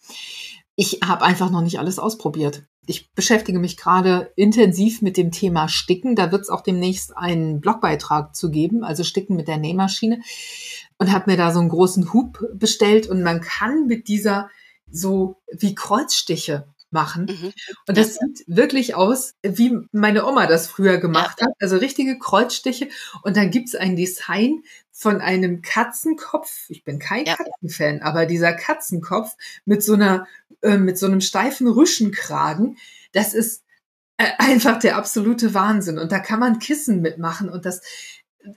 Ich habe einfach noch nicht alles ausprobiert. Ich beschäftige mich gerade intensiv mit dem Thema Sticken. Da wird es auch demnächst einen Blogbeitrag zu geben, also Sticken mit der Nähmaschine. Und habe mir da so einen großen Hub bestellt und man kann mit dieser so wie Kreuzstiche machen. Mhm. Und das sieht wirklich aus, wie meine Oma das früher gemacht ja. hat. Also richtige Kreuzstiche. Und dann gibt's ein Design von einem Katzenkopf. Ich bin kein ja. Katzenfan, aber dieser Katzenkopf mit so einer, äh, mit so einem steifen Rüschenkragen, das ist äh, einfach der absolute Wahnsinn. Und da kann man Kissen mitmachen. Und das,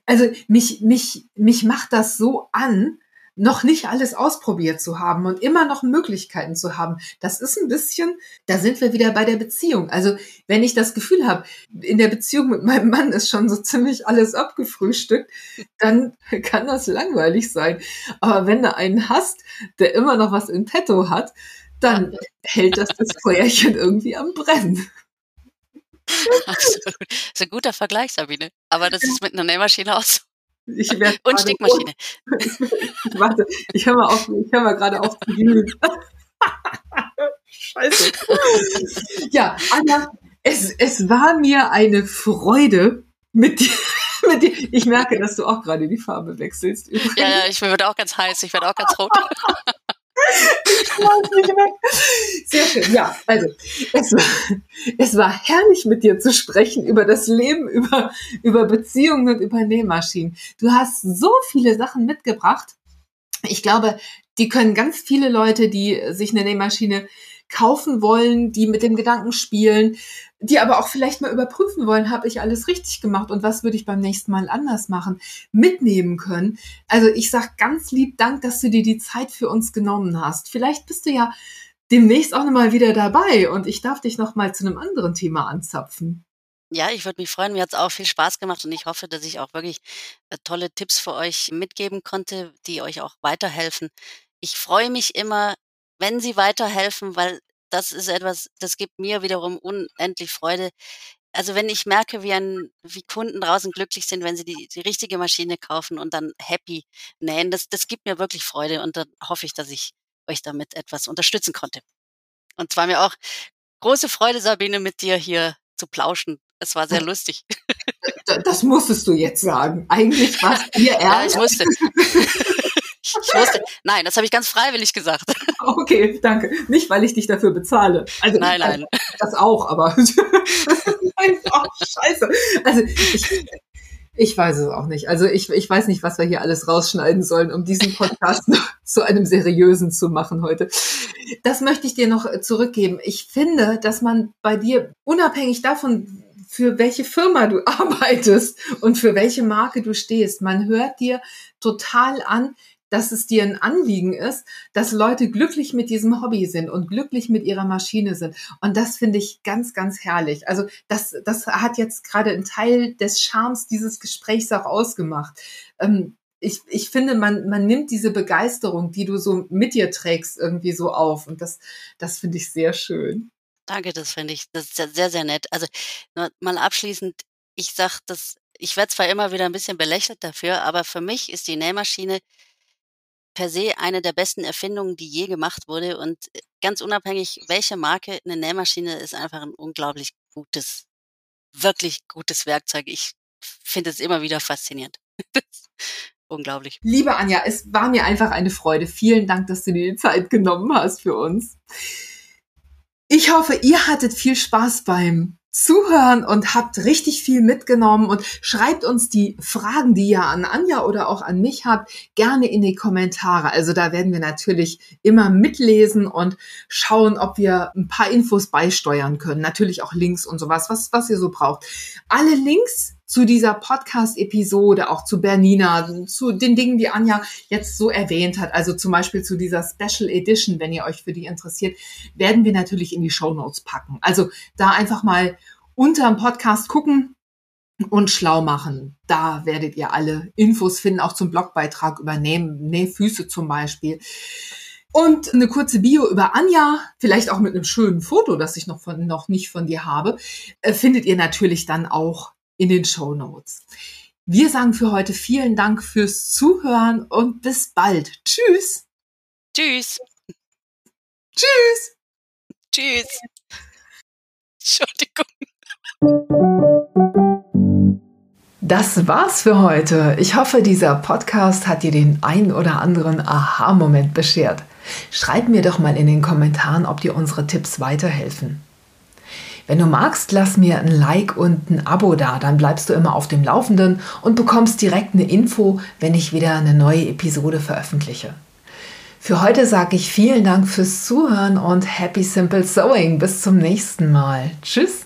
also mich, mich, mich macht das so an, noch nicht alles ausprobiert zu haben und immer noch Möglichkeiten zu haben, das ist ein bisschen, da sind wir wieder bei der Beziehung. Also wenn ich das Gefühl habe, in der Beziehung mit meinem Mann ist schon so ziemlich alles abgefrühstückt, dann [laughs] kann das langweilig sein. Aber wenn du einen hast, der immer noch was in petto hat, dann hält das das Feuerchen irgendwie am Brennen. [laughs] Absolut. Das ist ein guter Vergleich, Sabine. Aber das ist mit einer Nähmaschine auch so. Ich Und Stickmaschine. [laughs] warte, ich höre mal, auf, ich mal gerade auf zu glühen. [laughs] Scheiße. ja, Anna, es, es war mir eine Freude mit dir. [laughs] Mit dir. Ich merke, dass du auch gerade die Farbe wechselst. Übrigens. Ja, ja, ich werde auch ganz heiß, ich werde auch ganz rot. Sehr schön. Ja, also es war, es war herrlich mit dir zu sprechen über das Leben, über, über Beziehungen und über Nähmaschinen. Du hast so viele Sachen mitgebracht. Ich glaube, die können ganz viele Leute, die sich eine Nähmaschine kaufen wollen, die mit dem Gedanken spielen, die aber auch vielleicht mal überprüfen wollen, habe ich alles richtig gemacht und was würde ich beim nächsten Mal anders machen, mitnehmen können. Also ich sage ganz lieb Dank, dass du dir die Zeit für uns genommen hast. Vielleicht bist du ja demnächst auch nochmal wieder dabei und ich darf dich nochmal zu einem anderen Thema anzapfen. Ja, ich würde mich freuen. Mir hat es auch viel Spaß gemacht und ich hoffe, dass ich auch wirklich äh, tolle Tipps für euch mitgeben konnte, die euch auch weiterhelfen. Ich freue mich immer, wenn sie weiterhelfen, weil das ist etwas, das gibt mir wiederum unendlich Freude. Also wenn ich merke, wie, ein, wie Kunden draußen glücklich sind, wenn sie die, die richtige Maschine kaufen und dann happy nähen, das, das gibt mir wirklich Freude und dann hoffe ich, dass ich euch damit etwas unterstützen konnte. Und zwar mir auch große Freude, Sabine, mit dir hier zu plauschen. Es war sehr lustig. Das musstest du jetzt sagen. Eigentlich war es [laughs] dir ernst. Ja, ich musste. Wusste, nein, das habe ich ganz freiwillig gesagt. [laughs] Okay, danke. Nicht, weil ich dich dafür bezahle. Also, nein, nein. [laughs] Das auch, aber nein, [laughs] oh, scheiße. Also ich, ich weiß es auch nicht. Also ich, ich weiß nicht, was wir hier alles rausschneiden sollen, um diesen Podcast noch zu einem seriösen zu machen heute. Das möchte ich dir noch zurückgeben. Ich finde, dass man bei dir unabhängig davon, für welche Firma du arbeitest und für welche Marke du stehst, man hört dir total an, dass es dir ein Anliegen ist, dass Leute glücklich mit diesem Hobby sind und glücklich mit ihrer Maschine sind. Und das finde ich ganz, ganz herrlich. Also das, das hat jetzt gerade einen Teil des Charmes dieses Gesprächs auch ausgemacht. Ähm, ich, ich finde, man, man nimmt diese Begeisterung, die du so mit dir trägst, irgendwie so auf. Und das, das finde ich sehr schön. Danke, das finde ich, das ist sehr, sehr nett. Also mal abschließend, ich sag das, ich werde zwar immer wieder ein bisschen belächelt dafür, aber für mich ist die Nähmaschine per se eine der besten Erfindungen, die je gemacht wurde. Und äh, ganz unabhängig, welche Marke, eine Nähmaschine ist einfach ein unglaublich gutes, wirklich gutes Werkzeug. Ich finde es immer wieder faszinierend. [laughs] unglaublich. Liebe Anja, es war mir einfach eine Freude. Vielen Dank, dass du dir die Zeit genommen hast für uns. Ich hoffe, ihr hattet viel Spaß beim Zuhören und habt richtig viel mitgenommen und schreibt uns die Fragen, die ihr an Anja oder auch an mich habt, gerne in die Kommentare. Also da werden wir natürlich immer mitlesen und schauen, ob wir ein paar Infos beisteuern können. Natürlich auch Links und sowas, was, was ihr so braucht. Alle Links zu dieser Podcast-Episode, auch zu Bernina, zu den Dingen, die Anja jetzt so erwähnt hat, also zum Beispiel zu dieser Special Edition, wenn ihr euch für die interessiert, werden wir natürlich in die Show Notes packen. Also da einfach mal unter dem Podcast gucken und schlau machen. Da werdet ihr alle Infos finden, auch zum Blogbeitrag über Näh Nähfüße zum Beispiel. Und eine kurze Bio über Anja, vielleicht auch mit einem schönen Foto, das ich noch, von, noch nicht von dir habe, äh, findet ihr natürlich dann auch in den Show Notes. Wir sagen für heute vielen Dank fürs Zuhören und bis bald. Tschüss. Tschüss. Tschüss. Tschüss. [laughs] Entschuldigung. Das war's für heute. Ich hoffe, dieser Podcast hat dir den ein oder anderen Aha-Moment beschert. Schreib mir doch mal in den Kommentaren, ob dir unsere Tipps weiterhelfen. Wenn du magst, lass mir ein Like und ein Abo da, dann bleibst du immer auf dem Laufenden und bekommst direkt eine Info, wenn ich wieder eine neue Episode veröffentliche. Für heute sage ich vielen Dank fürs Zuhören und Happy Simple Sewing. Bis zum nächsten Mal. Tschüss.